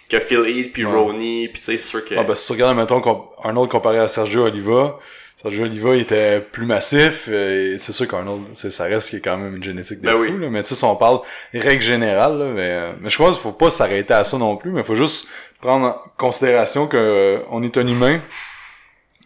que Phil Heath, puis Ouais. Ronnie, puis tu sais, c'est sûr que... Ah, ben, si tu regardes, mettons, un autre comparé à Sergio Oliva, Sergio Oliva était plus massif, et c'est sûr qu'un autre, ça reste qu'il y a quand même une génétique de Ben fou, oui. là, mais tu sais, si on parle règle générale, là, mais, euh, mais je pense qu'il faut pas s'arrêter à ça non plus, mais il faut juste prendre en considération que euh, on est un humain,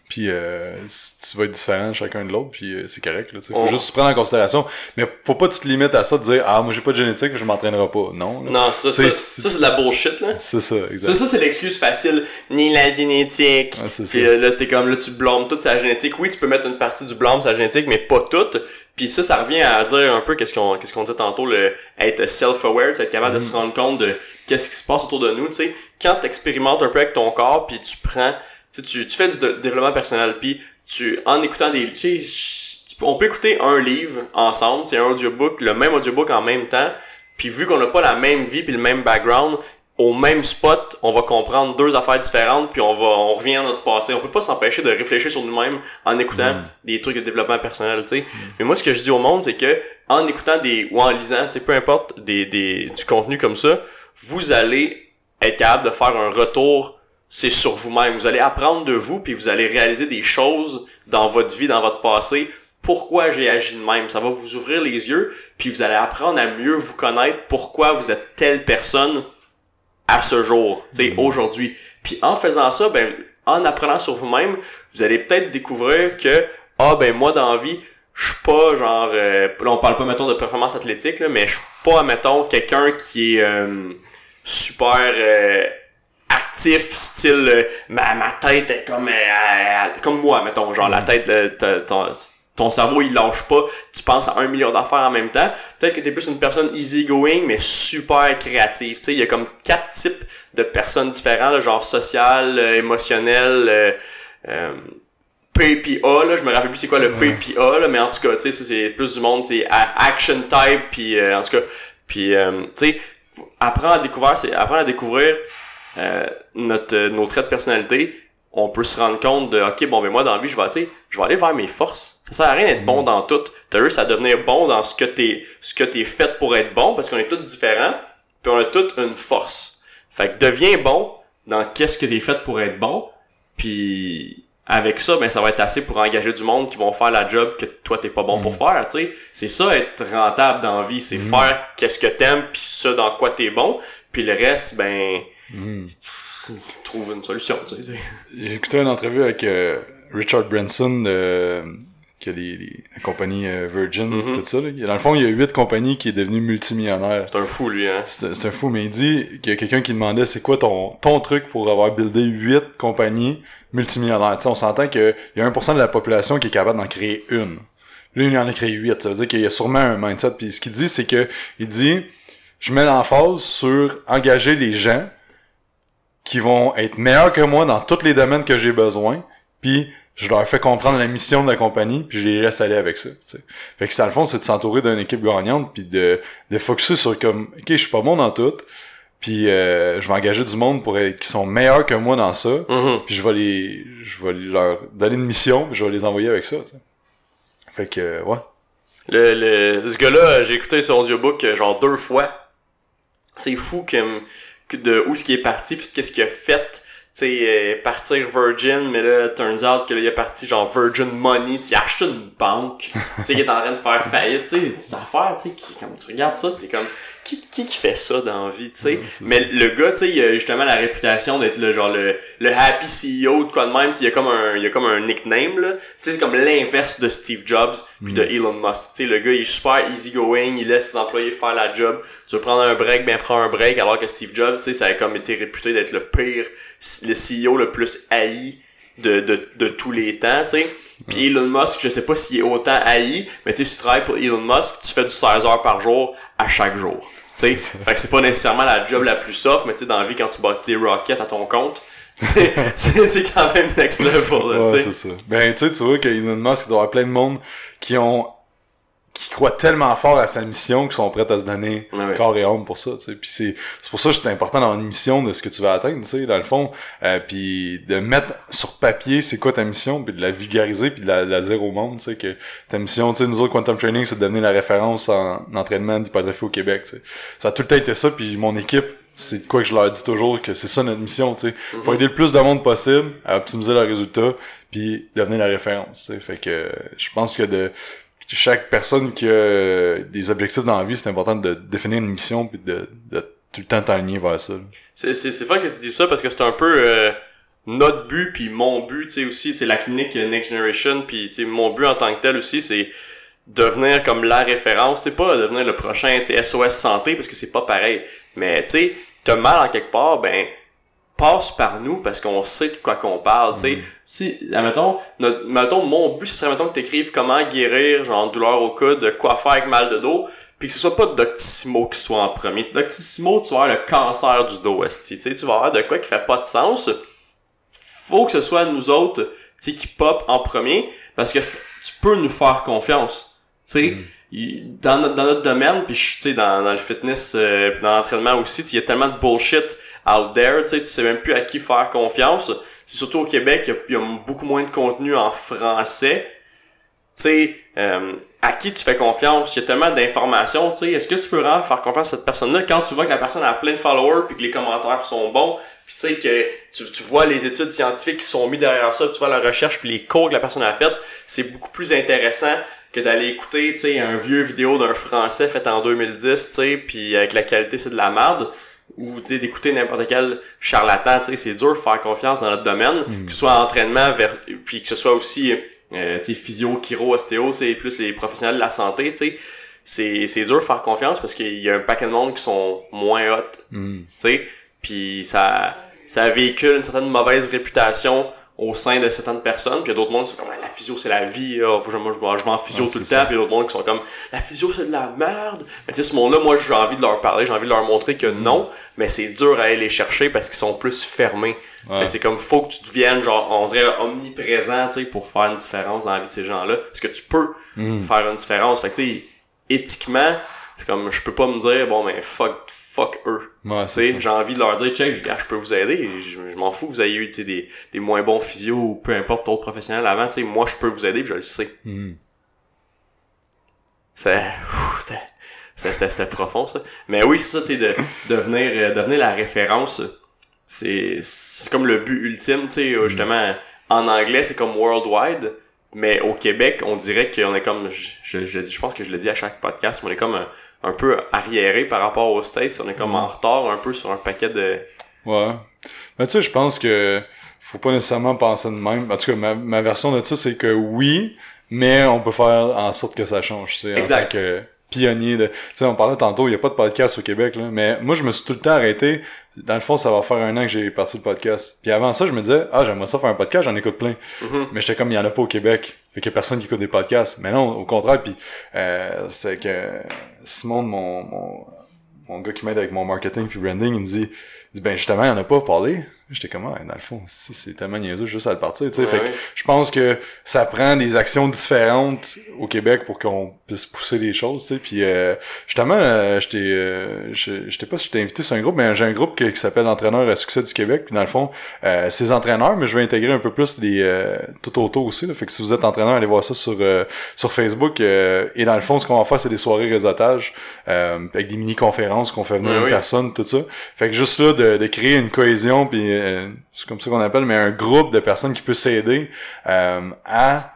puis euh, tu vas être différent de chacun de l'autre, puis euh, c'est correct, là, tu faut On- juste se prendre en considération, mais faut pas que tu te limites à ça, de dire, ah, moi j'ai pas de génétique, je m'entraînerai pas, non, là. Non, ça, ça, C'est- ça, c'est de la bullshit, là. c'est ça, exact. Ça, ça, c'est l'excuse facile. Ni la génétique. C'est ça. Euh, là, t'es comme, là, tu blâmes toute sa génétique. Oui, tu peux mettre une partie du blâme la génétique, mais pas toute. Puis ça, ça revient à dire un peu qu'est-ce qu'on, qu'est-ce qu'on dit tantôt, le être self-aware, tu être capable de Mhm. se rendre compte de qu'est-ce qui se passe autour de nous, tu sais. Quand t'expérimentes un peu avec ton corps, puis tu prends, tu tu, tu fais du développement personnel, puis tu, en écoutant des, tu sais, on peut écouter un livre ensemble, c'est un audiobook, le même audiobook en même temps, puis vu qu'on n'a pas la même vie puis le même background, au même spot, on va comprendre deux affaires différentes, puis on va, on revient à notre passé. On peut pas s'empêcher de réfléchir sur nous-mêmes en écoutant Mm. des trucs de développement personnel, tu sais. Mais moi, ce que je dis au monde, c'est que en écoutant des ou en lisant, tu sais, peu importe des, des du contenu comme ça, vous allez être capable de faire un retour. C'est sur vous-même. Vous allez apprendre de vous, puis vous allez réaliser des choses dans votre vie, dans votre passé. Pourquoi j'ai agi de même? Ça va vous ouvrir les yeux, puis vous allez apprendre à mieux vous connaître. Pourquoi vous êtes telle personne à ce jour, tu sais, Mhm. aujourd'hui. Puis en faisant ça, ben, en apprenant sur vous-même, vous allez peut-être découvrir que, ah ben moi dans la vie, je suis pas genre, euh, là on parle pas mettons de performance athlétique, là, mais je suis pas, mettons, quelqu'un qui est euh, super euh, actif, style, euh, ma, ma tête est comme, euh, euh, comme moi, mettons, genre la Mhm. tête, euh, ta- ton- ton cerveau il lâche pas, tu penses à un million d'affaires en même temps. Peut-être que t'es plus une personne easygoing mais super créative. Tu sais, il y a comme quatre types de personnes différentes, genre social, euh, émotionnel, euh, euh, P puis A, là, je me rappelle plus c'est quoi le P puis A, là, mais en tout cas, tu sais, c'est plus du monde, tu action type, puis en tout cas, puis tu sais, apprendre à découvrir, c'est apprendre à découvrir notre nos traits de personnalité on peut se rendre compte de ok bon mais moi dans la vie je vais tu je vais aller vers mes forces ça sert à rien d'être bon mm. dans tout t'as juste à devenir bon dans ce que t'es ce que t'es fait pour être bon parce qu'on est tous différents puis on a toutes une force fait que deviens bon dans qu'est-ce que t'es fait pour être bon puis avec ça ben ça va être assez pour engager du monde qui vont faire la job que toi t'es pas bon pour mm. faire tu sais c'est ça être rentable dans la vie c'est mm. faire qu'est-ce que t'aimes puis ça dans quoi t'es bon puis le reste ben trouve une solution. Tu sais. J'ai écouté une entrevue avec euh, Richard Branson de qui a les, la compagnie euh, Virgin, mm-hmm. tout ça. Là. Dans le fond, il y a huit compagnies qui est devenu multimillionnaire. C'est un fou, lui, hein. C'est un fou, mais il dit qu'il y a quelqu'un qui demandait c'est quoi ton, ton truc pour avoir buildé huit compagnies multimillionnaires? sais on s'entend qu'il y a 1% de la population qui est capable d'en créer une. Lui, il en a créé huit. Ça veut dire qu'il y a sûrement un mindset. Puis ce qu'il dit, c'est que il dit je mets l'emphase sur engager les gens qui vont être meilleurs que moi dans tous les domaines que j'ai besoin, puis je leur fais comprendre la mission de la compagnie, puis je les laisse aller avec ça. T'sais. Fait que ça, le fond, c'est de s'entourer d'une équipe gagnante, puis de, de focuser sur comme, ok, je suis pas bon dans tout, puis euh, je vais engager du monde pour être, qui sont meilleurs que moi dans ça, mm-hmm. puis je vais les, je vais leur donner une mission, puis je vais les envoyer avec ça. T'sais. Fait que, ouais. Le, le, ce gars-là, j'ai écouté son audiobook euh, genre deux fois. C'est fou que de où ce qui est parti puis qu'est-ce qu'il a fait sais euh, partir Virgin mais là turns out que là, il est parti genre Virgin Money tu acheté une banque tu sais il est en train de faire faillite tu sais des affaires tu sais qui comme tu regardes ça t'es comme qui, qui qui fait ça dans la vie, tu sais? mais le gars, tu sais, il a justement la réputation d'être le genre le, le happy CEO de quoi de même, il y a comme un il a comme un nickname là. Tu sais c'est comme l'inverse de Steve Jobs puis de mm. Elon Musk. Tu sais le gars, il est super easygoing, il laisse ses employés faire la job. Tu veux prendre un break, ben prends un break alors que Steve Jobs, tu sais, ça a comme été réputé d'être le pire le CEO le plus haï de, de, de tous les temps, tu sais. Puis Elon Musk, je sais pas s'il est autant haï, mais tu sais, si tu travailles pour Elon Musk, tu fais du 16 heures par jour à chaque jour. Tu sais, fait que c'est pas nécessairement la job la plus soft, mais tu sais, dans la vie, quand tu bâtis des rockets à ton compte, c'est quand même next level, ouais, c'est ça. Ben, tu sais, tu vois qu'Elon Musk, il doit y avoir plein de monde qui ont qui croient tellement fort à sa mission qu'ils sont prêts à se donner corps et âme pour ça, tu sais. Puis c'est c'est pour ça que c'est important d'avoir une mission de ce que tu vas atteindre, tu sais, dans le fond, euh, puis de mettre sur papier c'est quoi ta mission, puis de la vulgariser, puis de la, la dire au monde, tu sais que ta mission, tu sais, nous autres Quantum Training, c'est de devenir la référence en, entraînement d'hypertrophie au Québec. Ça a tout le temps été ça, puis mon équipe c'est quoi que je leur dis toujours que c'est ça notre mission, tu sais. Faut mm-hmm. aider le plus de monde possible à optimiser leurs résultats puis devenir la référence, tu sais. Fait que je pense que de chaque personne qui a des objectifs dans la vie, c'est important de définir une mission puis de, de tout le temps t'aligner vers ça. C'est c'est c'est que tu dis ça parce que c'est un peu euh, notre but puis mon but, tu sais aussi, c'est la clinique Next Generation puis tu sais mon but en tant que tel aussi, c'est devenir comme la référence, c'est pas devenir le prochain, tu sais SOS santé parce que c'est pas pareil. Mais tu sais, t'as mal en quelque part, ben passe par nous parce qu'on sait de quoi qu'on parle, tu sais. Mm. Si, admettons, notre, mettons, mon but, ce serait, mettons, que t'écrives comment guérir, genre, douleur au coude, quoi faire avec mal de dos, puis que ce soit pas Doctissimo qui soit en premier. Doctissimo, tu vas avoir le cancer du dos, tu sais, tu vas avoir de quoi qui fait pas de sens. Faut que ce soit nous autres, tu sais, qui pop en premier, parce que tu peux nous faire confiance, tu sais. Mm dans notre, dans notre domaine, puis tu sais, dans, dans le fitness, euh, puis dans l'entraînement aussi, il y a tellement de bullshit out there, tu sais, tu sais même plus à qui faire confiance. C'est surtout au Québec, il y, a beaucoup moins de contenu en français. Tu sais, euh, à qui tu fais confiance? Il y a tellement d'informations, tu sais. Est-ce que tu peux vraiment faire confiance à cette personne-là quand tu vois que la personne a plein de followers puis que les commentaires sont bons, puis tu sais que tu, tu vois les études scientifiques qui sont mis derrière ça, tu vois la recherche puis les cours que la personne a fait, c'est beaucoup plus intéressant que d'aller écouter, tu sais, un vieux vidéo d'un français fait en 2010, tu sais, puis avec la qualité c'est de la merde ou d'écouter n'importe quel charlatan, tu sais, c'est dur de faire confiance dans notre domaine, mm. que ce soit entraînement vers puis que ce soit aussi euh, tu sais physio, chiro, ostéo, c'est plus les professionnels de la santé, tu sais. C'est c'est dur de faire confiance parce qu'il y a un paquet de monde qui sont moins hot, mm. tu sais, puis ça ça véhicule une certaine mauvaise réputation au sein de certaines personnes, puis il y a d'autres mondes qui sont comme la physio c'est la vie, là, faut que je, moi, je, vais en physio Ouais, tout le temps, puis il y a d'autres mondes qui sont comme la physio c'est de la merde. Mais tu sais ce monde-là, moi j'ai envie de leur parler, j'ai envie de leur montrer que non, mais c'est dur à aller les chercher parce qu'ils sont plus fermés. Ouais. C'est comme faut que tu deviennes genre on dirait omniprésent, tu sais, pour faire une différence dans la vie de ces gens-là, parce que tu peux Mhm. faire une différence. Fait que tu sais éthiquement, c'est comme je peux pas me dire bon ben fuck fuck eux. Ouais, j'ai envie de leur dire, check, je peux vous aider. Je, je m'en fous que vous ayez eu des, des moins bons physios ou peu importe d'autres professionnels avant. Tu sais, moi, je peux vous aider, puis je le sais. C'est, ouf, c'était, profond ça. Mais oui, c'est ça, tu sais, de devenir, euh, devenir la référence. C'est, c'est comme le but ultime, tu sais, euh, justement. En anglais, c'est comme worldwide. Mais au Québec, on dirait qu'on est comme, je, je, je pense que je le dis à chaque podcast, mais on est comme un, un peu arriéré par rapport aux States. On est comme en retard un peu sur un paquet de, Ouais. Mais tu sais, je pense que faut pas nécessairement penser de même. En tout cas, ma, ma version de ça, c'est que oui, mais on peut faire en sorte que ça change, tu sais. Exact. En tant que pionnier de... Tu sais, on parlait tantôt, il y a pas de podcast au Québec, là. Mais moi, je me suis tout le temps arrêté. Dans le fond, ça va faire un an que j'ai parti le podcast. Puis avant ça, je me disais, ah, j'aimerais ça faire un podcast, j'en écoute plein. Mhm. Mais j'étais comme, il y en a pas au Québec. Fait qu'il y a personne qui écoute des podcasts. Mais non, au contraire, puis euh, c'est que Simon, mon, mon, mon gars qui m'aide avec mon marketing puis branding, il me dit, il dit ben justement, il y en a pas parlé. J'étais comme, ah, dans le fond, si, c'est tellement niaiseux juste à le partir, tu sais. Ouais, fait que je pense que ça prend des actions différentes au Québec pour qu'on puisse pousser les choses, tu sais. Puis euh, justement, euh, j'étais, euh, je sais pas si je t'ai invité sur un groupe, mais j'ai un groupe que- qui s'appelle Entraîneurs à succès du Québec. Puis dans le fond, euh, c'est entraîneurs, mais je vais intégrer un peu plus les euh, tout auto aussi. Là. Fait que si vous êtes entraîneur, allez voir ça sur euh, sur Facebook. euh, et dans le fond, ce qu'on va faire, c'est des soirées réseautage euh, avec des mini-conférences qu'on fait venir une oui. personne, tout ça. Fait que juste là, de, de créer une cohésion, puis euh, c'est comme ça qu'on appelle, mais un groupe de personnes qui peut s'aider euh, à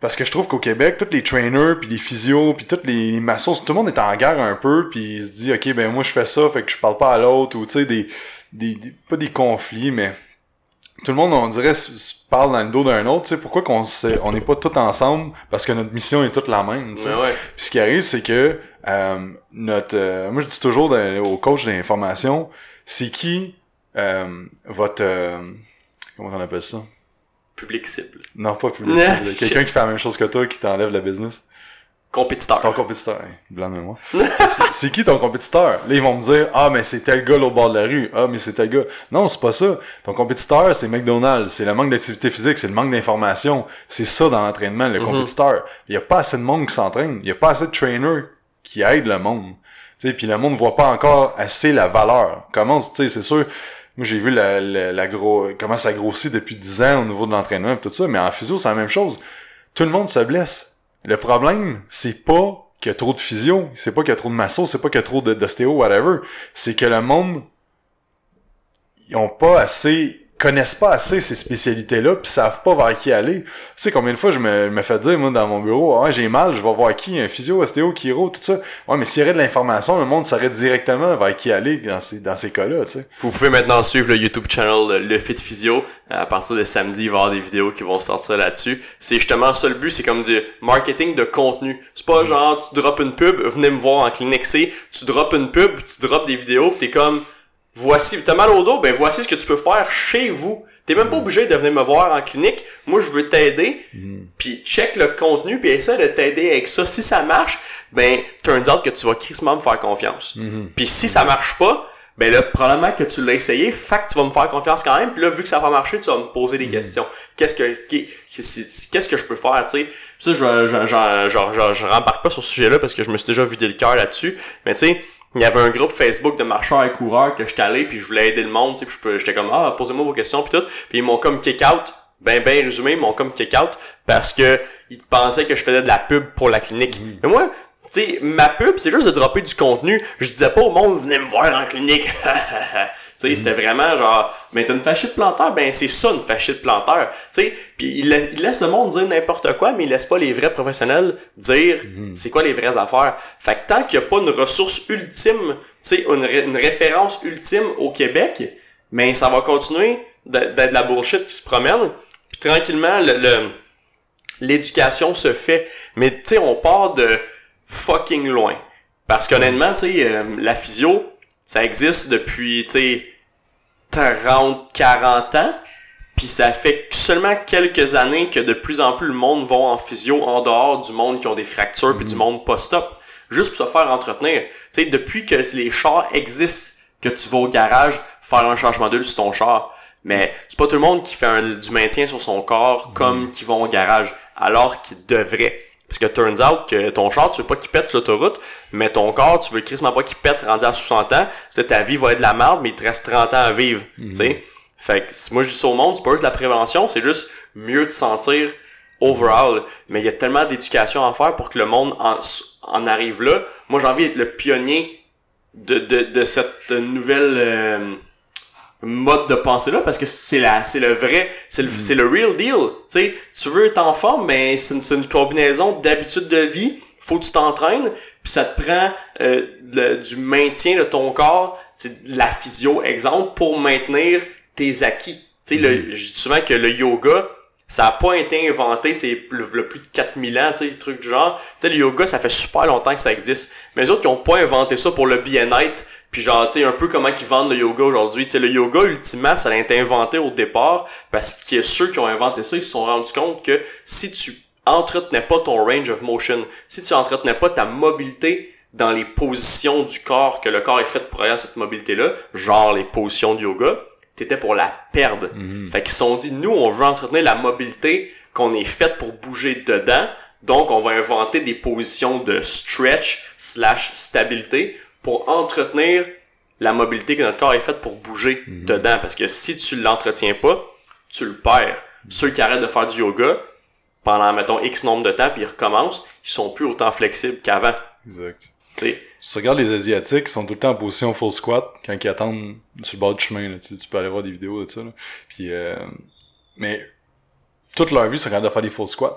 parce que je trouve qu'au Québec, tous les trainers, puis les physios, puis tous les, les massos, tout le monde est en guerre un peu, puis il se dit, OK, ben moi je fais ça, fait que je parle pas à l'autre, ou tu sais, des, des, des- pas des conflits, mais tout le monde, on dirait, se, parle dans le dos d'un autre, tu sais, pourquoi qu'on on n'est pas tous ensemble, parce que notre mission est toute la même, tu sais. Ouais, ouais. Puis ce qui arrive, c'est que euh, notre, euh, moi je dis toujours dans- au coach d'information, c'est qui euh, votre, euh, comment on appelle ça? Public cible. Non, pas public. Cible. Quelqu'un qui fait la même chose que toi, qui t'enlève la business? Compétiteur. Ton compétiteur, hein, blanc de moi. c'est c'est qui ton compétiteur? Là, ils vont me dire, ah, mais c'est tel gars au bord de la rue. Ah, mais c'est tel gars. Non, c'est pas ça. Ton compétiteur, c'est McDonald's. C'est le manque d'activité physique. C'est le manque d'information. C'est ça dans l'entraînement, le Mhm. compétiteur. Il y a pas assez de monde qui s'entraîne. Il y a pas assez de trainers qui aident le monde. Tu sais, puis le monde voit pas encore assez la valeur. Comment, tu sais, c'est sûr, moi j'ai vu la, la, la gros, comment ça grossit depuis 10 ans au niveau de l'entraînement et tout ça, mais en physio, c'est la même chose. Tout le monde se blesse. Le problème, c'est pas qu'il y a trop de physio, c'est pas qu'il y a trop de masso, c'est pas qu'il y a trop d'ostéo, whatever. C'est que le monde, ils ont pas assez, connaissent pas assez ces spécialités-là, puis savent pas vers qui aller. Tu sais combien de fois je me, fais dire, moi, dans mon bureau, j'ai mal, je vais voir qui, un physio, ostéo, chiro, tout ça. Ouais, mais s'il y aurait de l'information, le monde saurait directement vers qui aller dans ces, dans ces cas-là, tu sais. Vous pouvez maintenant suivre le YouTube channel Le Fit Physio. À partir de samedi, il va avoir des vidéos qui vont sortir là-dessus. C'est justement ça le but, c'est comme du marketing de contenu. C'est pas genre tu drops une pub, venez me voir en clinique C, tu drops une pub, tu drops des vidéos, pis t'es comme voici, t'as mal au dos, ben voici ce que tu peux faire chez vous. T'es même pas obligé de venir me voir en clinique. Moi, je veux t'aider. Puis check le contenu, puis essaie de t'aider avec ça. Si ça marche, ben turns out que tu vas crissement me faire confiance. Puis si ça marche pas, ben là, probablement que tu l'as essayé, fait que tu vas me faire confiance quand même. Puis là, vu que ça va pas marcher, tu vas me poser des questions. Qu'est-ce que qu'est- qu'est-ce que je peux faire, tu sais? Ça, je, je, je, je, je, je rembarque pas sur ce sujet-là parce que je me suis déjà vidé le cœur là-dessus. Mais tu sais, il y avait un groupe Facebook de marcheurs et coureurs que j'étais allé, puis je voulais aider le monde, tu sais, j'étais comme, ah, posez-moi vos questions, puis tout. Puis ils m'ont comme kick-out, ben, ben résumé, ils m'ont comme kick-out parce que ils pensaient que je faisais de la pub pour la clinique. Mais moi, tu sais, ma pub, c'est juste de dropper du contenu. Je disais pas au monde, venez me voir en clinique. tu sais, c'était vraiment genre, mais t'as une fascite plantaire, ben c'est ça une fascite plantaire. Tu sais, puis il, la- il laisse le monde dire n'importe quoi, mais il laisse pas les vrais professionnels dire c'est quoi les vraies affaires. Fait que tant qu'il y a pas une ressource ultime, tu sais, une, ré- une référence ultime au Québec, ben ça va continuer d'être de la bullshit qui se promène. Puis tranquillement, le- le l'éducation se fait. Mais tu sais, on part de fucking loin. Parce qu'honnêtement, tu sais, euh, la physio, ça existe depuis, tu sais, 30, 40 ans. Puis ça fait seulement quelques années que de plus en plus le monde va en physio en dehors du monde qui ont des fractures puis du monde post-op, juste pour se faire entretenir. Tu sais, depuis que les chars existent, que tu vas au garage faire un changement d'huile sur ton char, mais c'est pas tout le monde qui fait un, du maintien sur son corps comme qui vont au garage, alors qu'ils devraient. Parce que turns out que ton char, tu veux pas qu'il pète sur l'autoroute, mais ton corps, tu veux quasiment pas qu'il pète rendu à 60 ans. C'est ta vie va être de la merde, mais il te reste 30 ans à vivre. Tu sais? Fait que moi je dis ça au monde, c'est pas juste la prévention, c'est juste mieux de sentir overall. Mais il y a tellement d'éducation à faire pour que le monde en, en arrive là. Moi j'ai envie d'être le pionnier de, de, de cette nouvelle euh, mode de pensée là parce que c'est la c'est le vrai c'est le c'est le real deal. Tu sais tu veux être en forme mais c'est une, c'est une combinaison d'habitudes de vie. Faut que tu t'entraînes puis ça te prend euh, le- du maintien de ton corps de la physio exemple pour maintenir tes acquis. Tu sais le je dis souvent que le yoga ça a pas été inventé, c'est le, plus de 4000 ans, tu sais, des trucs du genre. Tu sais, le yoga, ça fait super longtemps que ça existe. Mais les autres, ils ont pas inventé ça pour le bien-être. Puis genre, tu sais, un peu comment ils vendent le yoga aujourd'hui. Tu sais, le yoga, ultimement, ça a été inventé au départ parce que ceux qui ont inventé ça, ils se sont rendus compte que si tu entretenais pas ton range of motion, si tu entretenais pas ta mobilité dans les positions du corps, que le corps est fait pour aller à cette mobilité-là, genre les positions de yoga, t'étais pour la perdre. Fait qu'ils se sont dit, nous, on veut entretenir la mobilité qu'on est faite pour bouger dedans. Donc, on va inventer des positions de stretch slash stabilité pour entretenir la mobilité que notre corps est fait pour bouger dedans. Parce que si tu l'entretiens pas, tu le perds. Ceux qui arrêtent de faire du yoga pendant, mettons, X nombre de temps, puis ils recommencent, ils sont plus autant flexibles qu'avant. Exact. Tu sais, Tu regardes les Asiatiques, ils sont tout le temps en position full squat quand ils attendent sur le bord du chemin. Là, tu, peux aller voir des vidéos de ça. Là. Puis, euh, mais toute leur vie, ils sont capables de faire des full squats.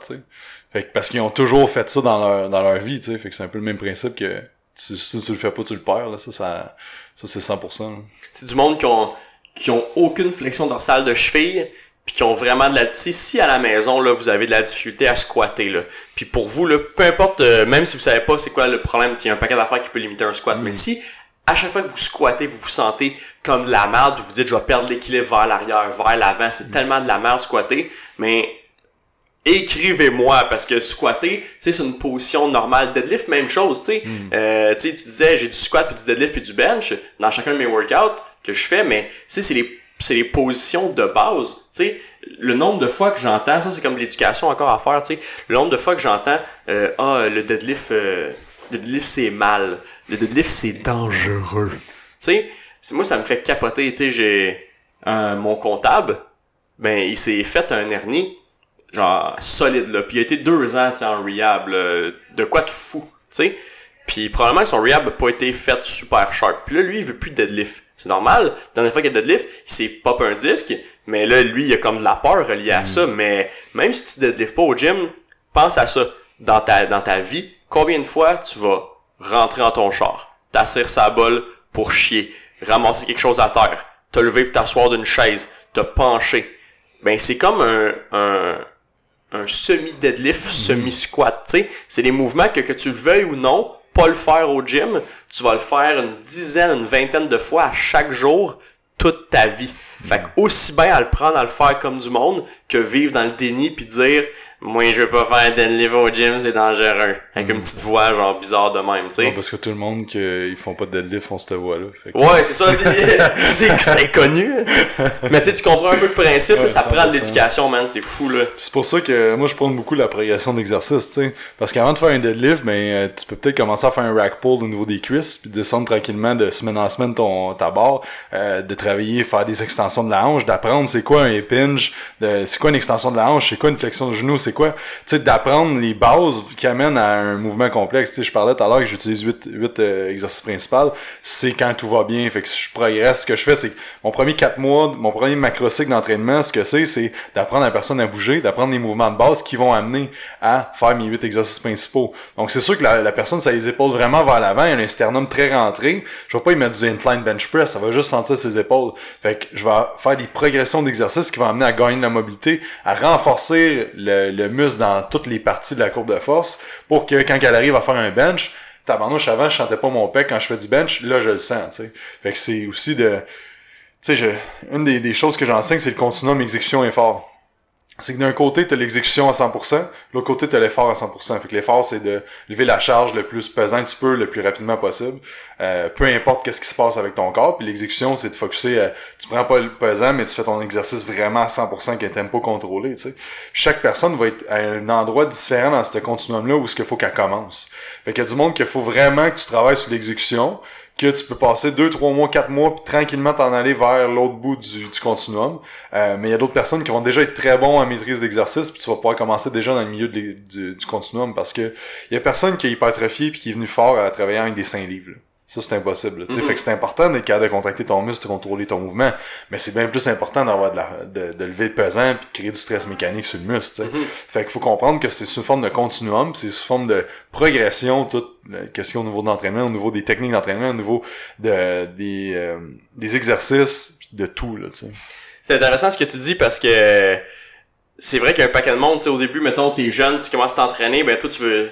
Fait que, parce qu'ils ont toujours fait ça dans leur, dans leur vie. tu sais. Fait que c'est un peu le même principe que si tu le fais pas, tu le perds. Là. Ça, ça, ça c'est 100%. là. c'est du monde qui ont qui ont aucune flexion dorsale de cheville puis qui ont vraiment de la si si à la maison là vous avez de la difficulté à squatter là puis pour vous là peu importe euh, même si vous savez pas c'est quoi le problème il y a un paquet d'affaires qui peut limiter un squat mais si à chaque fois que vous squattez vous vous sentez comme de la merde puis vous dites je vais perdre l'équilibre vers l'arrière vers l'avant c'est tellement de la merde squatter mais écrivez-moi parce que squatter, c'est une position normale. Deadlift, même chose, tu sais. Euh, tu sais, tu disais j'ai du squat puis du deadlift puis du bench dans chacun de mes workouts que je fais, mais tu sais, c'est les c'est les positions de base. Tu sais, le nombre de fois que j'entends, ça c'est comme l'éducation encore à faire, tu sais. Le nombre de fois que j'entends euh, ah le deadlift euh, le deadlift c'est mal, le deadlift c'est dangereux. Tu sais, moi ça me fait capoter, tu sais, j'ai mon comptable, ben il s'est fait un hernie genre solide là puis il a été deux ans tu en rehab de quoi de fou tu sais puis probablement que son rehab a pas été fait super sharp. Puis là lui il veut plus de deadlift. C'est normal. La dernière fois qu'il a deadlift il s'est pop un disque. Mais là lui il a comme de la peur reliée à ça. Mais même si tu deadlift pas au gym pense à ça. Dans ta dans ta vie combien de fois tu vas rentrer dans ton char t'asseoir sa bolle pour chier ramasser quelque chose à terre te lever pour t'asseoir d'une chaise te pencher. Ben c'est comme un, un, un semi-deadlift, semi-squat, tu sais. C'est des mouvements que, que tu le veuilles ou non, pas le faire au gym, tu vas le faire une dizaine, une vingtaine de fois à chaque jour, toute ta vie. Fait que aussi bien à le prendre à le faire comme du monde que vivre dans le déni puis dire moi je veux pas faire deadlift au gym c'est dangereux avec une petite voix genre bizarre de même tu sais parce que tout le monde qui ils font pas de deadlift font cette voix-là. Fait que- Ouais, c'est ça, c'est, connu. Mais tu tu comprends un peu le principe, là, ça prend de 100%. l'éducation, man, c'est fou, là. C'est pour ça que moi je prends beaucoup la progression d'exercice, tu sais. Parce qu'avant de faire un deadlift, ben euh, tu peux peut-être commencer à faire un rack pull au niveau des cuisses, puis descendre tranquillement de semaine en semaine ton ta barre, euh, de travailler, faire des extensions de la hanche, d'apprendre c'est quoi un de c'est quoi une extension de la hanche, c'est quoi une flexion de genou, c'est quoi, tu sais, d'apprendre les bases qui amènent à un mouvement complexe. Tu sais, je parlais tout à l'heure que j'utilise 8, huit euh, exercices principaux, c'est quand tout va bien. Fait que si je progresse, ce que je fais, c'est que mon premier 4 mois, mon premier macrocycle d'entraînement, ce que c'est, c'est d'apprendre à la personne à bouger, d'apprendre les mouvements de base qui vont amener à faire mes 8 exercices principaux. Donc c'est sûr que la, personne, ça les épaules vraiment vers l'avant, il a un sternum très rentré. Je vais pas y mettre du incline bench press, ça va juste sentir ses épaules. Fait que je vais faire des progressions d'exercices qui vont amener à gagner de la mobilité, à renforcer le, le muscle dans toutes les parties de la courbe de force pour que quand elle arrive à faire un bench, tabarnouche avant je sentais pas mon pec quand je fais du bench, là je le sens, tu sais. Fait que c'est aussi de tu sais, une des, des choses que j'enseigne, c'est le continuum exécution-effort c'est que d'un côté, tu as l'exécution à 100%, de l'autre côté, tu as l'effort à 100%. Fait que l'effort, c'est de lever la charge le plus pesant que tu peux, le plus rapidement possible, euh, peu importe qu'est-ce qui se passe avec ton corps. Puis l'exécution, c'est de focuser, à, tu prends pas le pesant, mais tu fais ton exercice vraiment à 100% qui est tempo contrôlé, tu sais. chaque personne va être à un endroit différent dans ce continuum-là où ce qu'il faut qu'elle commence. Fait qu'il y a du monde qu'il faut vraiment que tu travailles sur l'exécution, que tu peux passer deux, trois mois, quatre mois, puis tranquillement t'en aller vers l'autre bout du, du continuum. Euh, mais il y a d'autres personnes qui vont déjà être très bons en maîtrise d'exercice, puis tu vas pouvoir commencer déjà dans le milieu du, du, continuum parce que il y a personne qui est hypertrophié puis qui est venu fort à travailler avec des saints livres. Ça, c'est impossible. Mm Fait que c'est important d'être capable de contracter ton muscle, de contrôler ton mouvement. Mais c'est bien plus important d'avoir de, la, de, de, lever le pesant puis de créer du stress mécanique sur le muscle. Mm Fait qu'il faut comprendre que c'est sous forme de continuum, c'est sous forme de progression, toute la question au niveau de l'entraînement, au niveau des techniques d'entraînement, au niveau de, des, euh, des exercices, de tout. Là, c'est intéressant ce que tu dis parce que c'est vrai qu'il y a un paquet de monde, tu sais, au début, mettons, t'es jeune, tu commences à t'entraîner, ben toi, tu veux,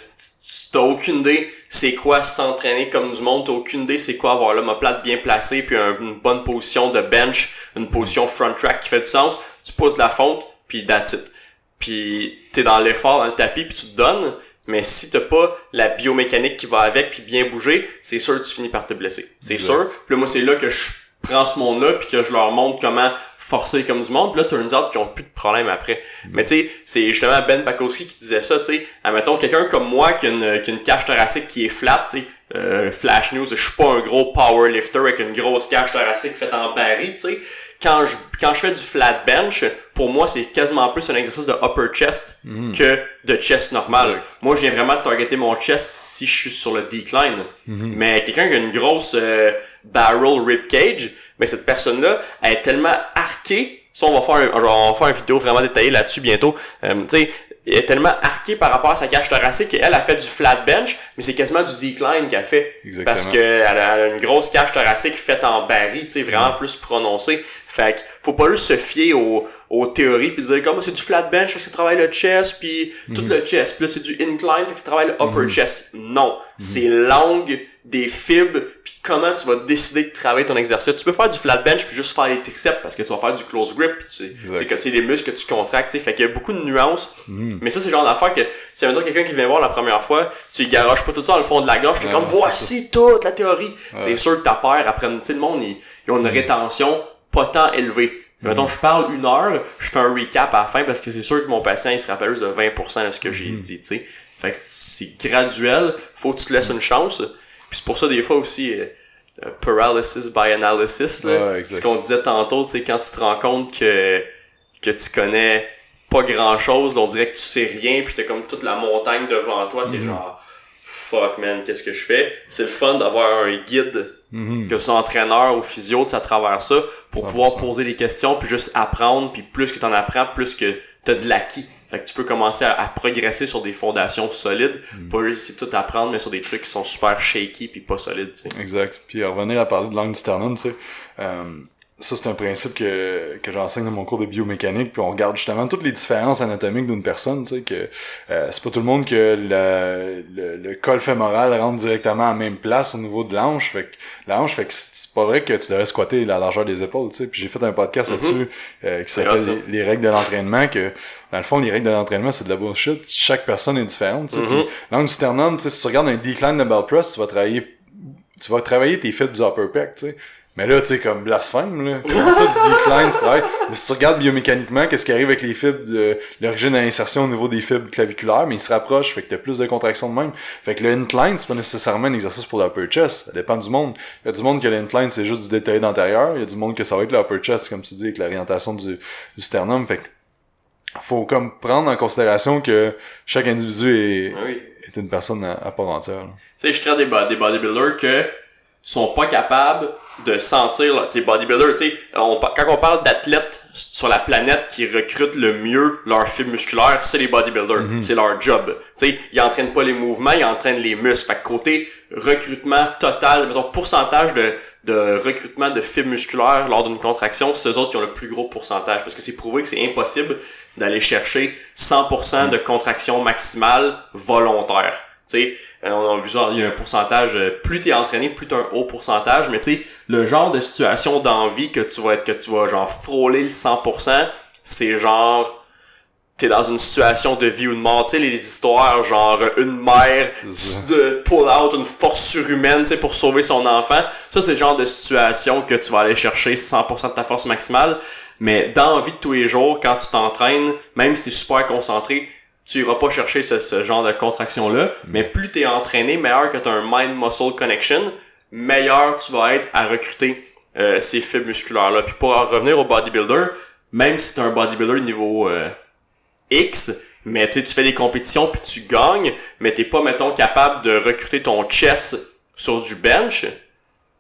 t'as aucune idée c'est quoi s'entraîner comme du monde, t'as aucune idée c'est quoi avoir l'homoplate bien placé, puis une bonne position de bench, une position front track qui fait du sens, tu poses la fonte, puis that's it. Puis t'es dans l'effort, dans le tapis, puis tu te donnes, mais si t'as pas la biomécanique qui va avec, puis bien bouger, c'est sûr que tu finis par te blesser. C'est sûr. Puis moi, c'est là que je prends ce monde-là puis que je leur montre comment forcer comme du monde. Puis là, turns out qu'ils ont plus de problème après. Mais tu sais, c'est justement Ben Pakowski qui disait ça, tu sais. Admettons, quelqu'un comme moi qui a une, qui a une cage thoracique qui est flat, tu sais, euh, Flash News, je suis pas un gros powerlifter avec une grosse cage thoracique faite en baril, tu sais. Quand je, quand je fais du flat bench, pour moi, c'est quasiment plus un exercice de upper chest mm. que de chest normal. Moi, je viens vraiment de targeter mon chest si je suis sur le decline. Mm-hmm. Mais quelqu'un qui a une grosse euh, barrel rib cage, mais cette personne-là, elle est tellement arquée. Ça, on va faire un, on va faire une vidéo vraiment détaillée là-dessus bientôt. Euh, tu sais, elle est tellement arquée par rapport à sa cage thoracique qu'elle a fait du flat bench, mais c'est quasiment du decline qu'elle fait. Exactement. Parce qu'elle a une grosse cage thoracique faite en baril, tu sais, vraiment plus prononcée. Fait que faut pas juste se fier aux, aux théories puis dire comme c'est du flat bench parce que tu travailles le chest puis tout mhm. le chest. Puis là c'est du incline fait que tu travailles le upper mhm. chest. Non, mhm. c'est l'angle des fibres puis comment tu vas décider de travailler ton exercice. Tu peux faire du flat bench puis juste faire les triceps parce que tu vas faire du close grip tu c'est que c'est les muscles que tu contractes, fait qu'il y a beaucoup de nuances. Mais ça c'est le genre d'affaire que si maintenant quelqu'un qui vient voir la première fois, tu garoches pas tout ça dans le fond de la gorge, tu es comme voici toute la théorie. C'est sûr que ta peur après tu sais le monde ils, ils ont une rétention pas tant élevé. Mm. Mettons, je parle une heure, je fais un recap à la fin parce que c'est sûr que mon patient, il se rappelle juste de 20% de ce que j'ai mm. dit, tu sais. Fait que c'est graduel, faut que tu te laisses une chance. Puis c'est pour ça, des fois aussi, euh, euh, paralysis by analysis, là. ce qu'on disait tantôt, c'est quand tu te rends compte que, que tu connais pas grand chose, on dirait que tu sais rien, puis t'as comme toute la montagne devant toi, t'es mm. genre, fuck man, qu'est-ce que je fais? C'est le fun d'avoir un guide Mhm. Que ce soit entraîneur ou physio, à travers ça, pour pouvoir poser des questions, puis juste apprendre, puis plus que tu en apprends, plus que tu as de l'acquis. Fait que tu peux commencer à, progresser sur des fondations solides, mm. pas juste tout apprendre, mais sur des trucs qui sont super shaky puis pas solides, tu sais. Exact. Puis revenir à parler de l'angle du sternum, tu sais, euh, ça c'est un principe que, que j'enseigne dans mon cours de biomécanique puis on regarde justement toutes les différences anatomiques d'une personne tu sais que euh, c'est pas tout le monde que le, le, le, col fémoral rentre directement à la même place au niveau de l'anche fait que l'anche fait que c'est pas vrai que tu devrais squatter la largeur des épaules tu sais puis j'ai fait un podcast mm-hmm. là-dessus euh, qui s'appelle les, règles de l'entraînement que dans le fond les règles de l'entraînement c'est de la bullshit chaque personne est différente tu sais mm-hmm. l'angle du sternum tu sais si tu regardes un decline de bell press tu vas travailler tu vas travailler tes fibres du upper pec tu sais mais là, tu sais, comme blasphème, là. Comment ça, du decline, tu travailles. Mais si tu regardes biomécaniquement, qu'est-ce qui arrive avec les fibres de l'origine de l'insertion au niveau des fibres claviculaires, mais ils se rapprochent, fait que t'as plus de contraction de même. Fait que le incline, c'est pas nécessairement un exercice pour l'upper chest. Ça dépend du monde. Il y a du monde que l'incline, c'est juste du détail d'intérieur. Il y a du monde que ça va être l'upper chest, comme tu dis, avec l'orientation du, du sternum. Fait que faut comme prendre en considération que chaque individu est, ah est une personne à, part entière. Tu sais, je crée des, des bodybuilders que sont pas capables de sentir, tu sais, bodybuilder, tu sais, quand on parle d'athlètes sur la planète qui recrutent le mieux leur fibres musculaires, c'est les bodybuilders, mhm. c'est leur job. Tu sais, ils entraînent pas les mouvements, ils entraînent les muscles. Fait que côté recrutement total, mettons pourcentage de, de recrutement de fibres musculaires lors d'une contraction, c'est eux autres qui ont le plus gros pourcentage parce que c'est prouvé que c'est impossible d'aller chercher 100% de contraction maximale volontaire sais, euh, on a vu ça, il y a un pourcentage, euh, plus t'es entraîné, plus t'as un haut pourcentage, mais tu sais, le genre de situation d'envie que tu vas être, que tu vas genre frôler le 100%, c'est genre, t'es dans une situation de vie ou de mort, tu sais, les histoires, genre, une mère de pull out une force surhumaine, tu sais, pour sauver son enfant. Ça, c'est le genre de situation que tu vas aller chercher 100% de ta force maximale. Mais dans la vie de tous les jours, quand tu t'entraînes, même si t'es super concentré, tu iras pas chercher ce, genre de contraction-là. Mais plus t'es entraîné, meilleur que t'as un mind-muscle connection, meilleur tu vas être à recruter euh, ces fibres musculaires-là. Puis pour en revenir au bodybuilder, même si t'es un bodybuilder niveau euh, X, mais tu tu fais des compétitions puis tu gagnes, mais t'es pas, mettons, capable de recruter ton chest sur du bench,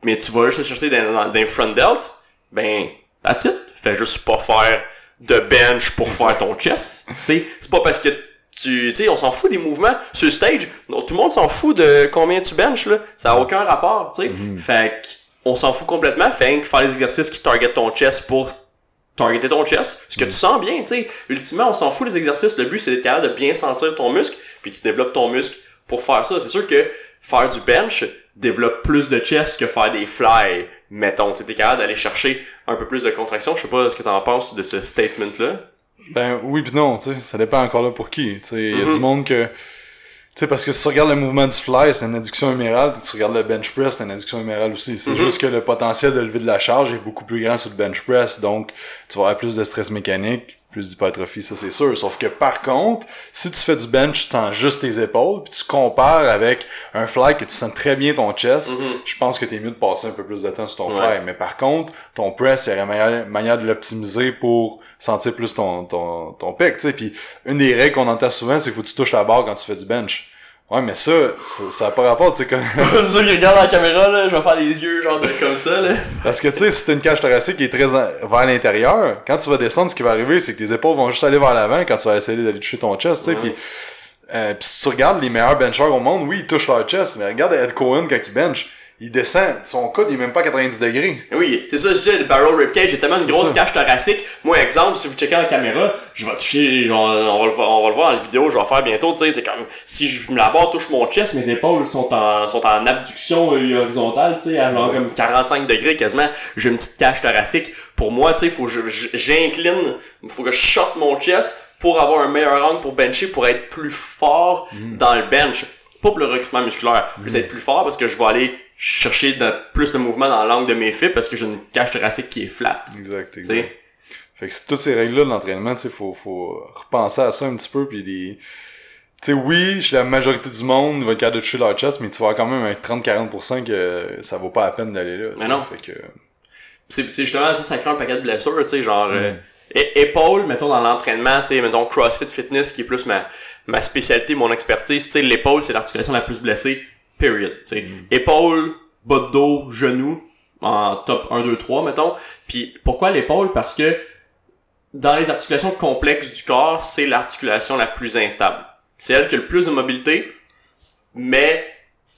mais tu vas juste chercher d'un front delt, ben, that's it. Fais juste pas faire de bench pour faire ton chest. Tu sais, c'est pas parce que tu sais, on s'en fout des mouvements sur le stage. tout le monde s'en fout de combien tu benches, là. Ça a aucun rapport, tu sais. Mm-hmm. Fait on s'en fout complètement. Fait que faire les exercices qui targetent ton chest pour targeter ton chest, ce que tu mm. sens bien, tu sais. Ultimement, on s'en fout des exercices. Le but, c'est d'être capable de bien sentir ton muscle, puis tu développes ton muscle pour faire ça. C'est sûr que faire du bench développe plus de chest que faire des fly, mettons. Tu es capable d'aller chercher un peu plus de contraction. Je sais pas ce que tu en penses de ce statement-là. Ben oui pis non, tu sais. Ça dépend encore là pour qui. Tu sais, il y a du mm-hmm. monde que tu sais, parce que si tu regardes le mouvement du fly, c'est une induction humérale, tu regardes le bench press, c'est une induction humérale aussi. C'est mm-hmm. juste que le potentiel de lever de la charge est beaucoup plus grand sur le bench press, donc tu vas avoir plus de stress mécanique, plus d'hypertrophie, ça c'est sûr. Sauf que par contre, si tu fais du bench, tu sens juste tes épaules, puis tu compares avec un fly que tu sens très bien ton chest, mm-hmm. je pense que t'es mieux de passer un peu plus de temps sur ton fly. Mais par contre, ton press, il y aurait manière de l'optimiser pour sentir plus ton, ton, ton pic, tu sais. Puis une des règles qu'on entend souvent, c'est qu'il faut que tu touches la barre quand tu fais du bench. Ouais, mais ça, ça, n'a pas rapport, tu sais, comme... ceux qui regardent la caméra, là, je vais faire les yeux, genre, de, comme ça, là. Parce que, tu sais, si t'as une cage thoracique qui est très vers l'intérieur, quand tu vas descendre, ce qui va arriver, c'est que tes épaules vont juste aller vers l'avant quand tu vas essayer d'aller toucher ton chest, tu sais, puis... Euh, pis si tu regardes les meilleurs benchers au monde, oui, ils touchent leur chest, mais regarde Ed Cohen quand il bench il descend, son coude il est même pas à 90 degrés. Oui, c'est ça, je dis, le barrel ribcage, j'ai tellement une grosse cage thoracique. Moi, exemple, si vous checkez la caméra, je vais toucher, on, va le, on va le voir dans la vidéo, je vais faire bientôt, tu sais, c'est comme, si je, la barre touche mon chest, mes épaules sont en, sont en abduction euh, horizontale, tu sais, à genre comme 45 degrés quasiment, j'ai une petite cage thoracique. Pour moi, tu sais, faut que j'incline, faut que je shot mon chest pour avoir un meilleur angle pour bencher, pour être plus fort mm. dans le bench pas pour le recrutement musculaire. Je vais mm. être plus fort parce que je vais aller chercher de, plus de mouvement dans l'angle de mes fibres parce que j'ai une cage thoracique qui est flat. Exact, exact. Fait que toutes ces règles-là de l'entraînement, tu sais, faut, faut repenser à ça un petit peu puis des... Tu sais, oui, chez la majorité du monde, ils vont être de toucher leur chest, mais tu vas quand même un 30-40% que ça vaut pas la peine d'aller là. Mais non. Fait que... C'est justement ça, ça crée un paquet de blessures, tu sais, genre... Euh, mm. épaule, mettons, dans l'entraînement, c'est, mettons, CrossFit Fitness, qui est plus ma, ma spécialité, mon expertise, tu sais, l'épaule, c'est l'articulation la plus blessée period. mm. Épaule, bas de dos, genou, en top 1, 2, 3, mettons. Puis pourquoi l'épaule? Parce que dans les articulations complexes du corps, c'est l'articulation la plus instable. C'est elle qui a le plus de mobilité, mais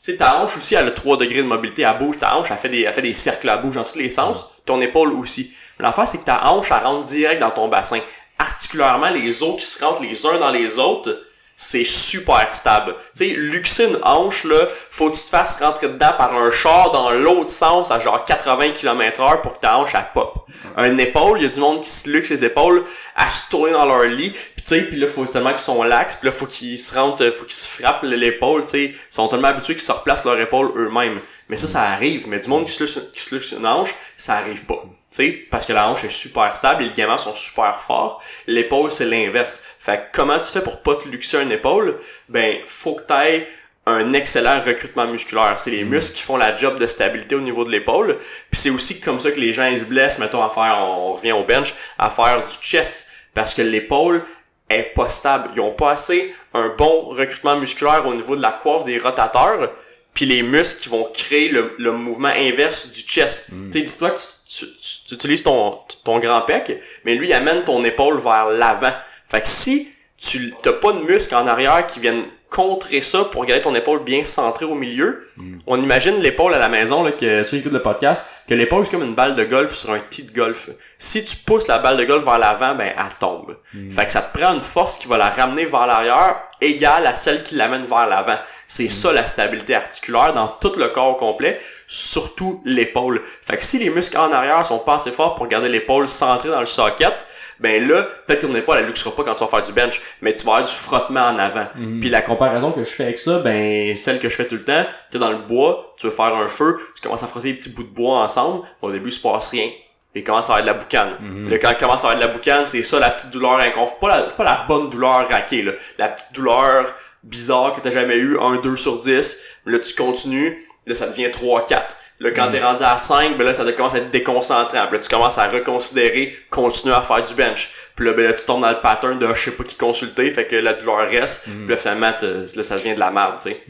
tu ta hanche aussi, elle a 3 degrés de mobilité, elle bouge, ta hanche, elle fait des, elle fait des cercles, à bouge dans tous les sens, ton épaule aussi. L'affaire, c'est que ta hanche, elle rentre direct dans ton bassin. Articulairement, les os qui se rentrent les uns dans les autres, c'est super stable. Tu sais, luxer une hanche, là, faut que tu te fasses rentrer dedans par un char dans l'autre sens à genre 80 km heure pour que ta hanche, elle pop. Un épaule, il y a du monde qui se luxe les épaules à se tourner dans leur lit, puis tu sais, puis là, faut seulement qu'ils sont lax, puis là, faut qu'ils se rentrent, faut qu'ils se frappent l'épaule, tu sais. Ils sont tellement habitués qu'ils se replacent leur épaule eux-mêmes. Mais ça, ça arrive. Mais du monde qui se luxe, qui se luxe une hanche, ça arrive pas sais, parce que la hanche est super stable et les ligaments sont super forts. L'épaule, c'est l'inverse. Fait comment tu fais pour pas te luxer une épaule? Ben, faut que t'ailles un excellent recrutement musculaire. C'est les mm. muscles qui font la job de stabilité au niveau de l'épaule. Puis c'est aussi comme ça que les gens ils se blessent, mettons, à faire, on revient au bench, à faire du chest. Parce que l'épaule est pas stable. Ils ont pas assez un bon recrutement musculaire au niveau de la coiffe des rotateurs puis les muscles qui vont créer le, le mouvement inverse du chest. Mm. Tu sais, dis-toi que tu, tu, utilises ton, ton grand pec, mais lui, il amène ton épaule vers l'avant. Fait que si tu t'as pas de muscles en arrière qui viennent contrer ça pour garder ton épaule bien centrée au milieu, mm. on imagine l'épaule à la maison, là, que ceux qui écoutent le podcast, que l'épaule c'est comme une balle de golf sur un tee de golf. Si tu pousses la balle de golf vers l'avant, ben elle tombe. Mm. Fait que ça te prend une force qui va la ramener vers l'arrière égale à celle qui l'amène vers l'avant. C'est ça la stabilité articulaire dans tout le corps complet, surtout l'épaule. Fait que si les muscles en arrière sont pas assez forts pour garder l'épaule centrée dans le socket, ben là, peut-être que ton épaule elle luxera pas quand tu vas faire du bench, mais tu vas avoir du frottement en avant. Puis la comparaison que je fais avec ça, ben celle que je fais tout le temps, tu es dans le bois, tu veux faire un feu, tu commences à frotter des petits bouts de bois ensemble, au début il se passe rien. Et commence à avoir de la boucane. Là, quand il commence à avoir de la boucane, c'est ça la petite douleur inconfortable. Pas la, pas la bonne douleur raquée, là. La petite douleur bizarre que t'as jamais eu, 1, 2 sur 10. Là, tu continues, là, ça devient 3, 4. Là, quand t'es rendu à 5, ben là, ça commence à être déconcentrant. Puis là, tu commences à reconsidérer, continuer à faire du bench. Puis là, ben là, tu tombes dans le pattern de je sais pas qui consulter, fait que la douleur reste. Puis là, finalement, là, ça devient de la merde, tu sais.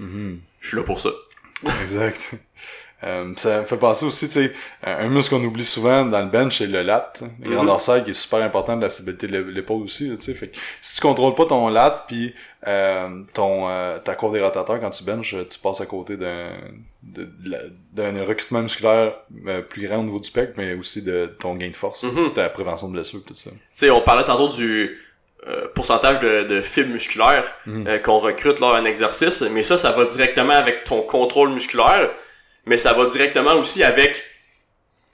Je suis là pour ça. Exact. Euh, ça me fait penser aussi, tu sais, un un muscle qu'on oublie souvent dans le bench, c'est le lat. Le grand Mhm. dorsal qui est super important de la stabilité de l'é- l'épaule aussi, tu sais. Fait que si tu contrôles pas ton lat puis euh, ton euh, ta courbe des rotateurs quand tu benches, tu passes à côté d'un d'un recrutement musculaire euh, plus grand au niveau du pec, mais aussi de ton gain de force, Mhm. ta prévention de blessures, tout ça. Tu sais, on parlait tantôt du euh, pourcentage de, de fibres musculaires Mhm. euh, qu'on recrute lors d'un exercice, mais ça, ça va directement avec ton contrôle musculaire, mais ça va directement aussi avec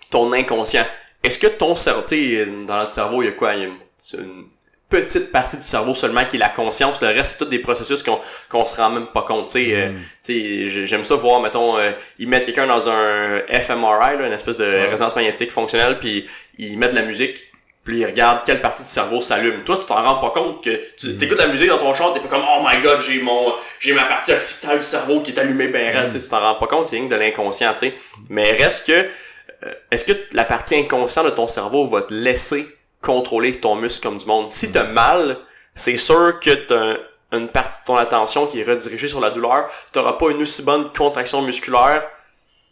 ton inconscient. Est-ce que ton cerveau, dans notre cerveau, il y a quoi? Il y a une, petite partie du cerveau seulement qui est la conscience, le reste, c'est tous des processus qu'on qu'on se rend même pas compte, tu sais. euh, Mhm. tu sais, j'ai- j'aime ça voir, mettons, euh, ils mettent quelqu'un dans un fMRI, là, une espèce de résonance magnétique fonctionnelle, puis ils mettent de la musique, puis ils regardent quelle partie du cerveau s'allume. Toi, tu t'en rends pas compte que tu écoutes la musique dans ton char, t'es pas comme oh my god, j'ai mon j'ai ma partie occipitale du cerveau qui est allumée ben raide, tu sais, tu t'en rends pas compte, c'est rien que de l'inconscient, tu sais. Mais reste que euh, est-ce que la partie inconsciente de ton cerveau va te laisser contrôler ton muscle comme du monde? Si t'as mal, c'est sûr que t'as une partie de ton attention qui est redirigée sur la douleur, t'auras pas une aussi bonne contraction musculaire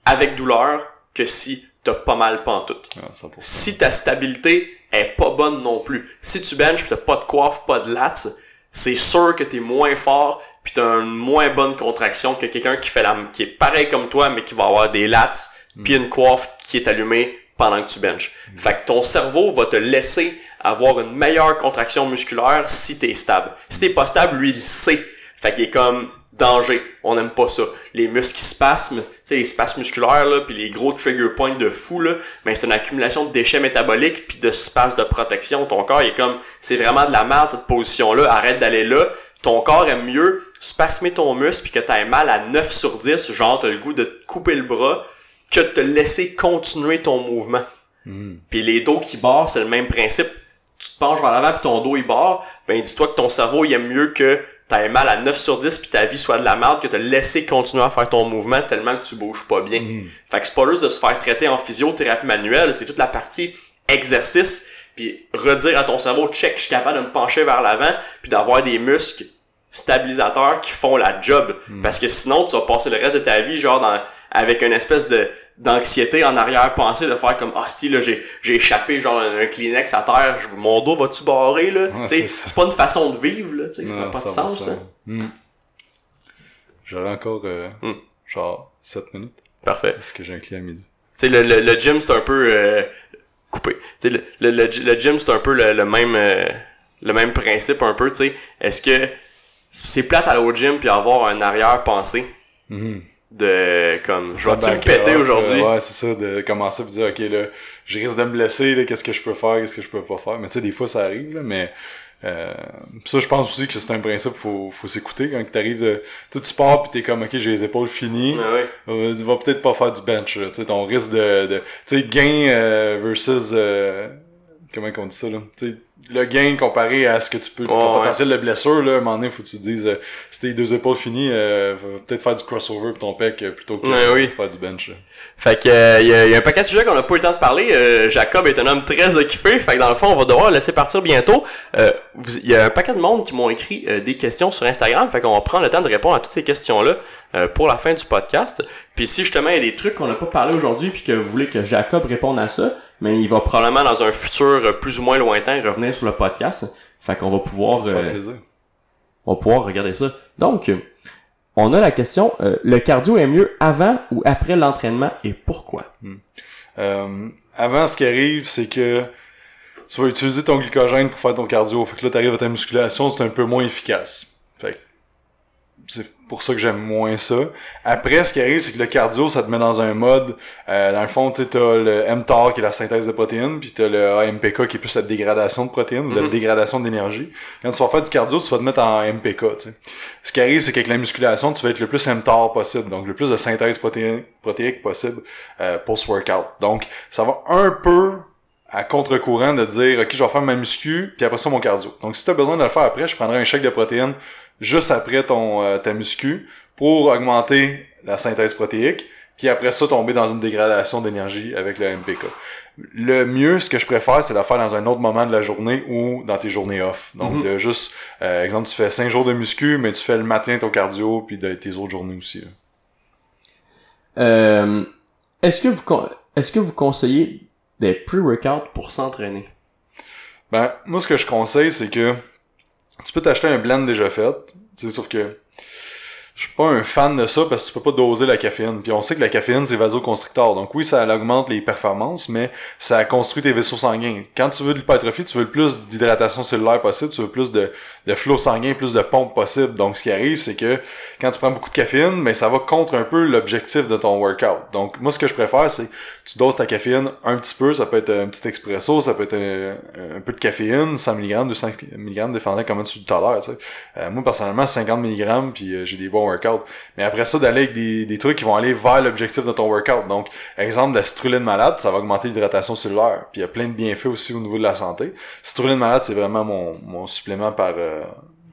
avec douleur que si t'as pas mal pantoute. Ah, 100%. Si ta stabilité est pas bonne non plus, si tu benches pis t'as pas de coiffe, pas de lats, c'est sûr que t'es moins fort puis t'as une moins bonne contraction que quelqu'un qui fait la, qui est pareil comme toi mais qui va avoir des lats puis une coiffe qui est allumée pendant que tu benches. Fait que ton cerveau va te laisser avoir une meilleure contraction musculaire si t'es stable. Si t'es pas stable, lui, il sait. Fait qu'il est comme danger. On n'aime pas ça. Les muscles qui spasment, tu sais, les spasmes musculaires, là, puis les gros trigger points de fou, là, ben, c'est une accumulation de déchets métaboliques puis de spasmes de protection. Ton corps, il est comme, c'est vraiment de la merde, cette position-là. Arrête d'aller là. Ton corps aime mieux spasmer ton muscle puis que t'aies mal à 9 sur 10, genre t'as le goût de te couper le bras, que de te laisser continuer ton mouvement. Mhm. Puis les dos qui barrent, c'est le même principe. Tu te penches vers l'avant puis ton dos il barre, ben dis-toi que ton cerveau il aime mieux que t'aies mal à 9 sur 10 puis ta vie soit de la merde que te laisser continuer à faire ton mouvement tellement que tu bouges pas bien. Mhm. Fait que c'est pas juste de se faire traiter en physiothérapie manuelle, c'est toute la partie exercice puis redire à ton cerveau check, je suis capable de me pencher vers l'avant puis d'avoir des muscles stabilisateurs qui font la job parce que sinon tu vas passer le reste de ta vie genre dans avec une espèce de d'anxiété en arrière-pensée de faire comme ah si là j'ai j'ai échappé genre un, un Kleenex à terre, je, mon dos va-tu barrer là, Ouais, Tu c'est pas une façon de vivre là, tu sais, ça n'a pas de 100%. sens ça. Mhm. J'aurais encore, euh, Hmm. genre, 7 minutes. Parfait. Parce que j'ai un client à midi. Tu sais, le, le, le gym, c'est un peu euh, coupé. Tu sais, le, le, le, le gym, c'est un peu le, le même euh, le même principe un peu, tu sais. Est-ce que c'est plate aller au gym puis avoir un arrière-pensée Mhm. de comme je vais-tu me péter aujourd'hui? euh, ouais, c'est ça, de commencer à dire, ok, là, je risque de me blesser, là, qu'est-ce que je peux faire, qu'est-ce que je peux pas faire? Mais tu sais, des fois, ça arrive, là, mais euh, ça, je pense aussi que c'est un principe, faut, faut s'écouter quand t'arrives de, tu sais, tu pars pis t'es comme, ok, j'ai les épaules finies, Ah ouais. euh, va peut-être pas faire du bench, là, tu sais, ton risque de, de tu sais, gain euh, versus, euh, comment qu'on dit ça, là, tu le gain comparé à ce que tu peux, ton ouais. potentiel de blessure, là, à un moment donné, faut que tu te dises, euh, si tes deux épaules finies, euh, peut-être faire du crossover pour ton pec euh, plutôt que Ouais, oui. de faire du bench. là. Fait que euh, y, a, y a un paquet de sujets qu'on n'a pas eu le temps de parler. Euh, Jacob est un homme très occupé. Fait que dans le fond, on va devoir le laisser partir bientôt. Euh, Il y a un paquet de monde qui m'ont écrit euh, des questions sur Instagram. Fait qu'on va prendre le temps de répondre à toutes ces questions-là euh, pour la fin du podcast. Puis si justement il y a des trucs qu'on n'a pas parlé aujourd'hui puis que vous voulez que Jacob réponde à ça, mais il va probablement dans un futur euh, plus ou moins lointain revenir sur le podcast. Fait qu'on va pouvoir euh, on va pouvoir regarder ça. Donc, euh, on a la question, euh, le cardio est mieux avant ou après l'entraînement et pourquoi? Euh, avant, ce qui arrive, c'est que tu vas utiliser ton glycogène pour faire ton cardio. Fait que là, t'arrives à ta musculation, c'est un peu moins efficace. Fait que pour ça que j'aime moins ça. Après, ce qui arrive, c'est que le cardio, ça te met dans un mode, euh, dans le fond, tu sais, t'as le mTOR qui est la synthèse de protéines, puis t'as le AMPK qui est plus la dégradation de protéines, ou la Mhm. dégradation d'énergie. Quand tu vas faire du cardio, tu vas te mettre en MPK, tu sais. Ce qui arrive, c'est qu'avec la musculation, tu vas être le plus mTOR possible, donc le plus de synthèse proté- protéique possible euh, post-workout. Donc, ça va un peu à contre-courant de dire ok je vais faire ma muscu puis après ça mon cardio. Donc si tu as besoin de le faire après, je prendrai un chèque de protéines juste après ton euh, ta muscu pour augmenter la synthèse protéique puis après ça tomber dans une dégradation d'énergie avec le MPK. Le mieux ce que je préfère c'est de le faire dans un autre moment de la journée ou dans tes journées off. Donc Mhm. de juste euh, exemple tu fais 5 jours de muscu mais tu fais le matin ton cardio puis de tes autres journées aussi. Euh, est-ce que vous est-ce que vous conseillez des pre-workouts pour s'entraîner? Ben, moi, ce que je conseille, c'est que tu peux t'acheter un blend déjà fait. Sauf que je suis pas un fan de ça parce que tu peux pas doser la caféine. Puis on sait que la caféine, c'est vasoconstricteur. Donc oui, ça augmente les performances, mais ça construit tes vaisseaux sanguins. Quand tu veux de l'hypertrophie, tu veux le plus d'hydratation cellulaire possible, tu veux plus de, de flot sanguin, plus de pompe possible. Donc ce qui arrive, c'est que quand tu prends beaucoup de caféine, mais ça va contre un peu l'objectif de ton workout. Donc moi, ce que je préfère, c'est tu doses ta caféine un petit peu, ça peut être un petit expresso, ça peut être un, peu de caféine, 100 mg, 200 mg, dépendant comment tu le. Euh, moi, personnellement, 50 mg, puis euh, j'ai des bons workouts. Mais après ça, d'aller avec des, des trucs qui vont aller vers l'objectif de ton workout. Donc, exemple, la citrulline malade, ça va augmenter l'hydratation cellulaire. Puis il y a plein de bienfaits aussi au niveau de la santé. Citrulline malade, c'est vraiment mon, mon supplément par euh,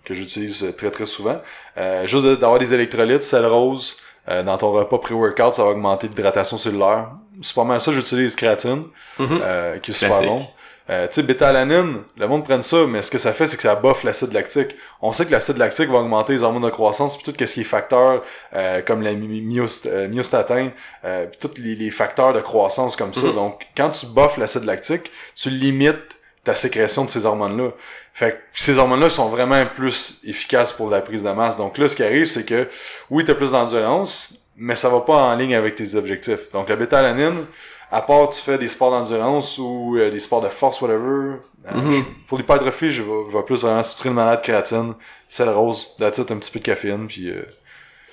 que j'utilise très très souvent. Euh, juste d'avoir des électrolytes, sel rose, euh, dans ton repas pré-workout, ça va augmenter l'hydratation cellulaire. C'est pas mal ça, j'utilise créatine, Mhm. euh, qui est super Classique. bon. Euh, tu sais, bêta-alanine, le monde prenne ça, mais ce que ça fait, c'est que ça boffe l'acide lactique. On sait que l'acide lactique va augmenter les hormones de croissance, puis tout ce qui est facteur, euh, comme la my- myost- euh, myostatin, euh, puis tous les, les facteurs de croissance comme ça. Mhm. Donc, quand tu boffes l'acide lactique, tu limites ta sécrétion de ces hormones-là. Fait que ces hormones-là sont vraiment plus efficaces pour la prise de masse. Donc là, ce qui arrive, c'est que oui, t'as plus d'endurance, mais ça va pas en ligne avec tes objectifs. Donc la bêta-alanine, à part tu fais des sports d'endurance ou euh, des sports de force, whatever, euh, Mhm. je- pour l'hypertrophie, je vais, je vais plus vraiment citrine malade, créatine, sel rose, that's it, un petit peu de caféine, puis euh,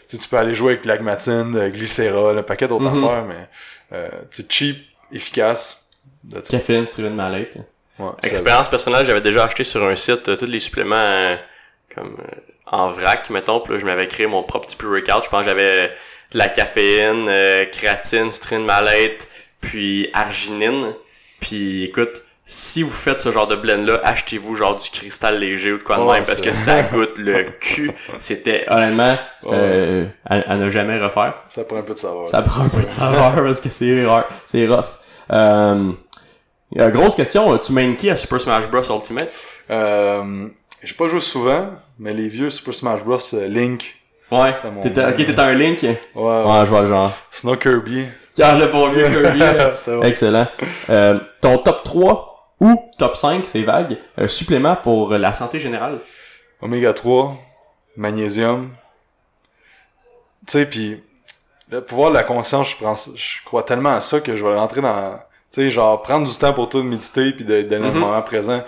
tu sais, tu peux aller jouer avec l'agmatine, euh, glycérol, un paquet d'autres Mhm. affaires, mais euh, cheap, efficace. Caféine, citrulline malade. Ouais, Expérience personnelle, j'avais déjà acheté sur un site euh, tous les suppléments euh, comme euh, en vrac, mettons. Puis là, je m'avais créé mon propre petit pre-workout. Je pense que j'avais de la caféine, euh, créatine, citrine malate, puis arginine. Puis écoute, si vous faites ce genre de blend-là, achetez-vous genre du cristal léger ou de quoi de Ouais, même, parce que ça goûte le cul. C'était, honnêtement, Ouais. euh, à, à ne jamais refaire. Ça prend un peu de savoir. Ça prend un peu de saveur parce que c'est rare, c'est rough. Euh, euh, grosse question, tu main qui à Super Smash Bros Ultimate? Euh, j'ai pas joué souvent, mais les vieux Super Smash Bros. euh, Link. Ouais, mon- ok, t'étais un Link? Ouais, Ouais, ouais. je vois le genre. Sinon Kirby. Ah, le bon vieux Kirby. C'est bon. Excellent. Euh, ton top 3 ou top 5, c'est vague, euh, supplément pour la santé générale? Oméga 3, magnésium. Tu sais, puis le pouvoir de la conscience, je, pense, je crois tellement à ça que je vais rentrer dans... Tu sais, genre, prendre du temps pour tout méditer puis de donner Mhm. le moment présent.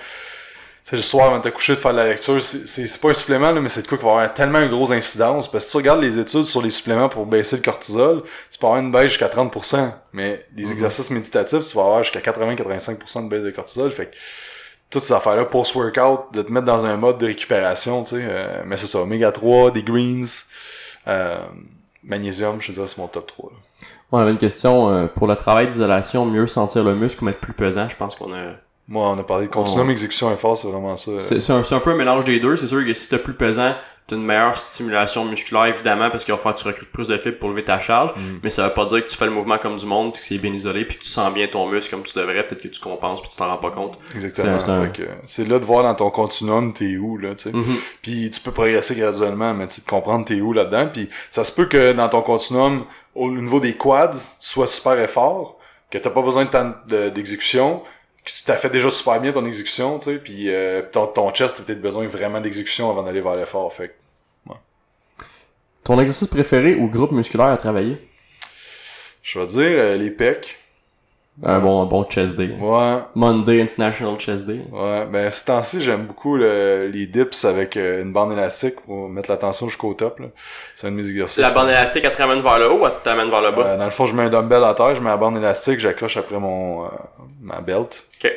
Sais, le soir, avant de te coucher, de faire de la lecture, c'est- c'est c'est pas un supplément, là, mais c'est de quoi qui va avoir tellement une grosse incidence. Parce que si tu regardes les études sur les suppléments pour baisser le cortisol, tu peux avoir une baisse jusqu'à 30%. Mais les Mhm. exercices méditatifs, tu vas avoir jusqu'à 80-85% de baisse de cortisol. Fait que toutes ces affaires-là, post-workout, de te mettre dans un mode de récupération, tu sais. euh, mais c'est ça, oméga 3, des greens, euh, magnésium, je te dirais, c'est mon top 3. là. On avait une question euh, pour le travail d'isolation, mieux sentir le muscle ou mettre plus pesant. Je pense qu'on a. Moi, on a parlé de continuum, exécution et force, c'est vraiment ça. C'est un, un peu un mélange des deux. C'est sûr que si t'as plus pesant, t'as une meilleure stimulation musculaire évidemment parce qu'il va falloir que tu recrutes plus de fibres pour lever ta charge. Mm. Mais ça veut pas dire que tu fais le mouvement comme du monde, puis que c'est bien isolé, puis que tu sens bien ton muscle comme tu devrais. Peut-être que tu compenses, puis tu t'en rends pas compte. Exactement. c'est un- là de voir dans ton continuum t'es où, là, tu sais. Mhm. Puis tu peux progresser graduellement, mais tu sais, de comprendre t'es où là-dedans. Puis ça se peut que dans ton continuum, au niveau des quads, tu sois super effort, que t'as pas besoin de temps de- d'exécution, tu t'as fait déjà super bien ton exécution, tu sais, puis euh, ton, ton chest, t'as peut-être besoin vraiment d'exécution avant d'aller vers l'effort. Fait que Ton exercice préféré ou groupe musculaire à travailler? je vais dire euh, les pecs. Un bon, un bon chest day. Ouais, Monday International Chest Day. ouais. Ben, ces temps-ci, j'aime beaucoup le- les dips avec euh, une bande élastique pour mettre la tension jusqu'au top, là. C'est un de mes exercices. La bande élastique, elle te ramène vers le haut ou elle t'amène vers le bas? Euh, dans le fond, je mets un dumbbell à terre, je mets la bande élastique, j'accroche après mon, euh, ma belt. Ok.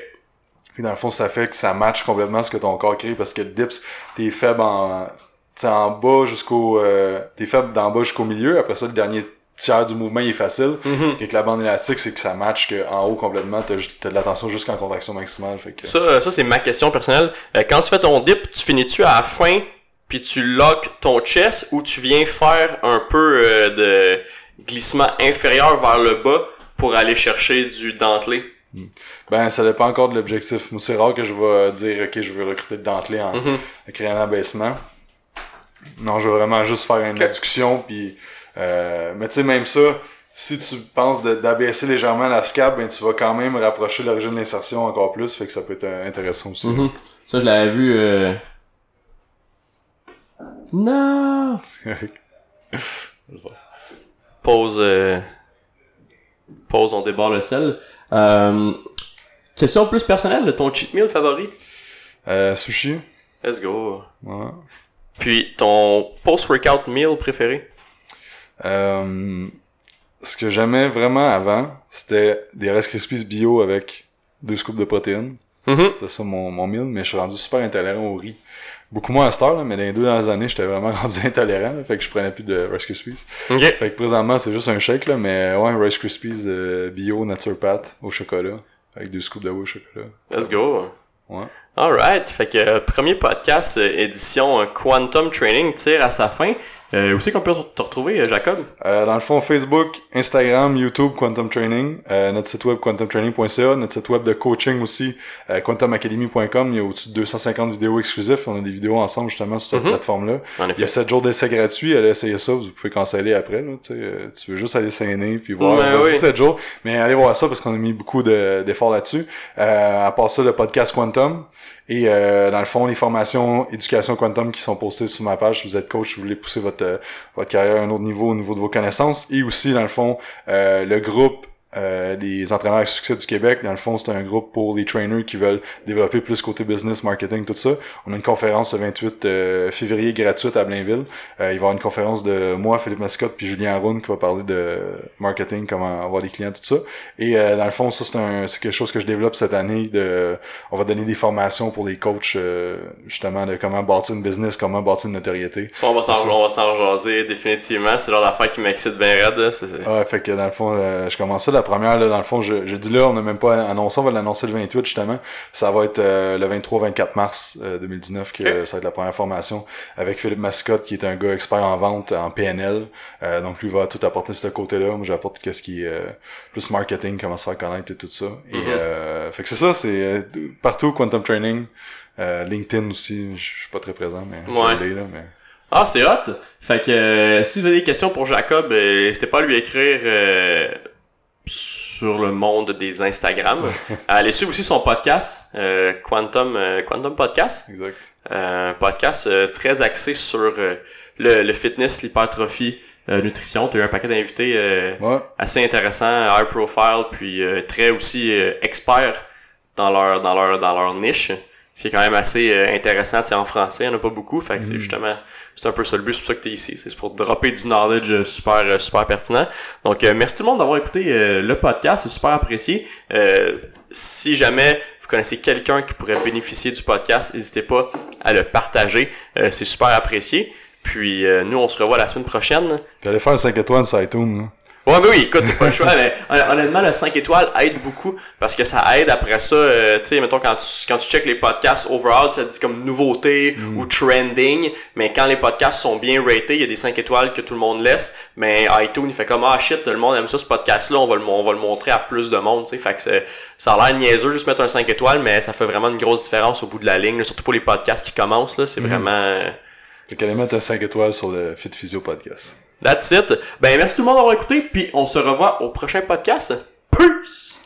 Puis dans le fond, ça fait que ça match complètement ce que ton corps crée parce que le dips, t'es faible en, t'sais, en bas jusqu'au, euh, t'es faible d'en bas jusqu'au milieu. Après ça, le dernier tiers du mouvement, il est facile. Mhm. Et que la bande élastique, c'est que ça match que en haut complètement, t'as, de la tension jusqu'en contraction maximale. Fait que, Ça, ça c'est ma question personnelle. Euh, quand tu fais ton dip, tu finis-tu à la fin, puis tu lock ton chest, ou tu viens faire un peu euh, de glissement inférieur vers le bas pour aller chercher du dentelé? ben, ça dépend encore de l'objectif. Moi, c'est rare que je vais dire, ok, je veux recruter de dentelé en, Mhm. créant un abaissement. Non, je veux vraiment juste faire une Ok. adduction, puis euh, mais tu sais même ça, si tu penses d'abaisser légèrement la scap, ben tu vas quand même rapprocher l'origine de l'insertion encore plus, fait que ça peut être euh, intéressant aussi. Mhm. Ça, je l'avais vu... Euh... Non! Pause... euh, Pause, on débarre le sel. Euh... Question plus personnelle, ton cheat meal favori? Euh, sushi, Let's go. ouais. Puis, ton post-workout meal préféré? Euh, ce que j'aimais vraiment avant, c'était des Rice Krispies bio avec deux scoops de protéines. Mhm. C'est ça mon, mon meal, mais je suis rendu super intolérant au riz. Beaucoup moins à cette heure, là, mais dans les deux dernières années, j'étais vraiment rendu intolérant, là, fait que je prenais plus de Rice Krispies. Fait que présentement, c'est juste un shake, là, mais ouais, Rice Krispies euh, bio, nature pat, au chocolat, avec deux scoops de au chocolat. Let's go. Ouais. Alright. Fait que euh, premier podcast euh, édition Quantum Training tire à sa fin. Euh, où c'est qu'on peut te retrouver, euh, Jacob? Euh, dans le fond, Facebook, Instagram, YouTube, Quantum Training, euh, notre site web quantumtraining.ca, notre site web de coaching aussi, euh, quantumacademy.com. Il y a au-dessus de 250 vidéos exclusives. On a des vidéos ensemble justement sur cette Mhm. plateforme-là. Il y a 7 jours d'essai gratuits. Allez essayer ça. Vous pouvez canceller après. Là, tu sais, euh, tu veux juste aller saigner puis voir. Vas-y, oui. 7 jours. Mais allez voir ça parce qu'on a mis beaucoup de- d'efforts là-dessus. Euh, à part ça, le podcast Quantum. Et euh, dans le fond, les formations éducation quantum qui sont postées sur ma page, si vous êtes coach, vous voulez pousser votre euh, votre carrière à un autre niveau au niveau de vos connaissances. Et aussi, dans le fond, euh, le groupe euh, des entraîneurs à succès du Québec, dans le fond, c'est un groupe pour les trainers qui veulent développer plus côté business, marketing, tout ça. On a une conférence le 28 euh, février gratuite à Blainville. Euh, il va y avoir une conférence de moi, Philippe Mascotte, puis Julien Aroun qui va parler de marketing, comment avoir des clients, tout ça. Et euh, dans le fond, ça c'est quelque chose que je développe cette année. De, on va donner des formations pour les coachs euh, justement de comment bâtir une business, comment bâtir une notoriété. Ça, on va s'en, jaser définitivement. C'est genre d'affaire qui m'excite bien raide. là. Ouais, fait que dans le fond, euh, je commence ça. La première, là, dans le fond, je, je dis là, on n'a même pas annoncé, on va l'annoncer le 28 justement. Ça va être euh, le 23-24 mars euh, 2019 que ça va être la première formation avec Philippe Mascotte, qui est un gars expert en vente en PNL. Euh, donc lui va tout apporter de ce côté-là. Moi, j'apporte qu'est-ce qui est euh, plus marketing, comment se faire connaître et tout ça. Et euh, fait que c'est ça, c'est euh, partout Quantum Training. Euh, LinkedIn aussi, je suis pas très présent, mais Ouais. là, mais Ah, c'est hot. Fait que euh, si vous avez des questions pour Jacob, euh, n'hésitez pas à lui écrire euh, sur le monde des Instagram. Allez suivre aussi son podcast, euh, Quantum, euh, Quantum Podcast. exact. Un podcast euh, très axé sur euh, le, le fitness, l'hypertrophie, euh, nutrition. Tu as eu un paquet d'invités euh, Ouais. assez intéressants, high profile, puis euh, très aussi euh, experts dans leur dans leur dans leur niche. Ce qui est quand même assez euh, intéressant, tu sais, en français, il n'y en a pas beaucoup, fait que c'est Mhm. justement, c'est un peu ça le but, c'est pour ça que t'es ici, c'est pour dropper du knowledge euh, super euh, super pertinent. Donc euh, merci tout le monde d'avoir écouté euh, le podcast, c'est super apprécié. Euh, si jamais vous connaissez quelqu'un qui pourrait bénéficier du podcast, n'hésitez pas à le partager, Euh, c'est super apprécié. Puis euh, nous, on se revoit la semaine prochaine. Puis allez faire un 5 étoiles sur iTunes. là. Ouais, mais oui, écoute, t'as pas le choix, mais hon- honnêtement, le 5 étoiles aide beaucoup parce que ça aide après ça, euh, tu sais, mettons, quand tu, quand tu check les podcasts overall, ça te dit comme nouveauté Mm. ou trending, mais quand les podcasts sont bien ratés, il y a des 5 étoiles que tout le monde laisse, mais iTunes, il fait comme, ah shit, le monde aime ça, ce podcast-là, on va le, on va le montrer à plus de monde, tu sais, fait que c'est- ça a l'air niaiseux juste mettre un 5 étoiles, mais ça fait vraiment une grosse différence au bout de la ligne, là, surtout pour les podcasts qui commencent, là, c'est Mhm. vraiment... euh, Fait qu'allez mettre un 5 étoiles sur le Fit Physio Podcast. That's it. Ben, merci tout le monde d'avoir écouté, puis on se revoit au prochain podcast. Peace!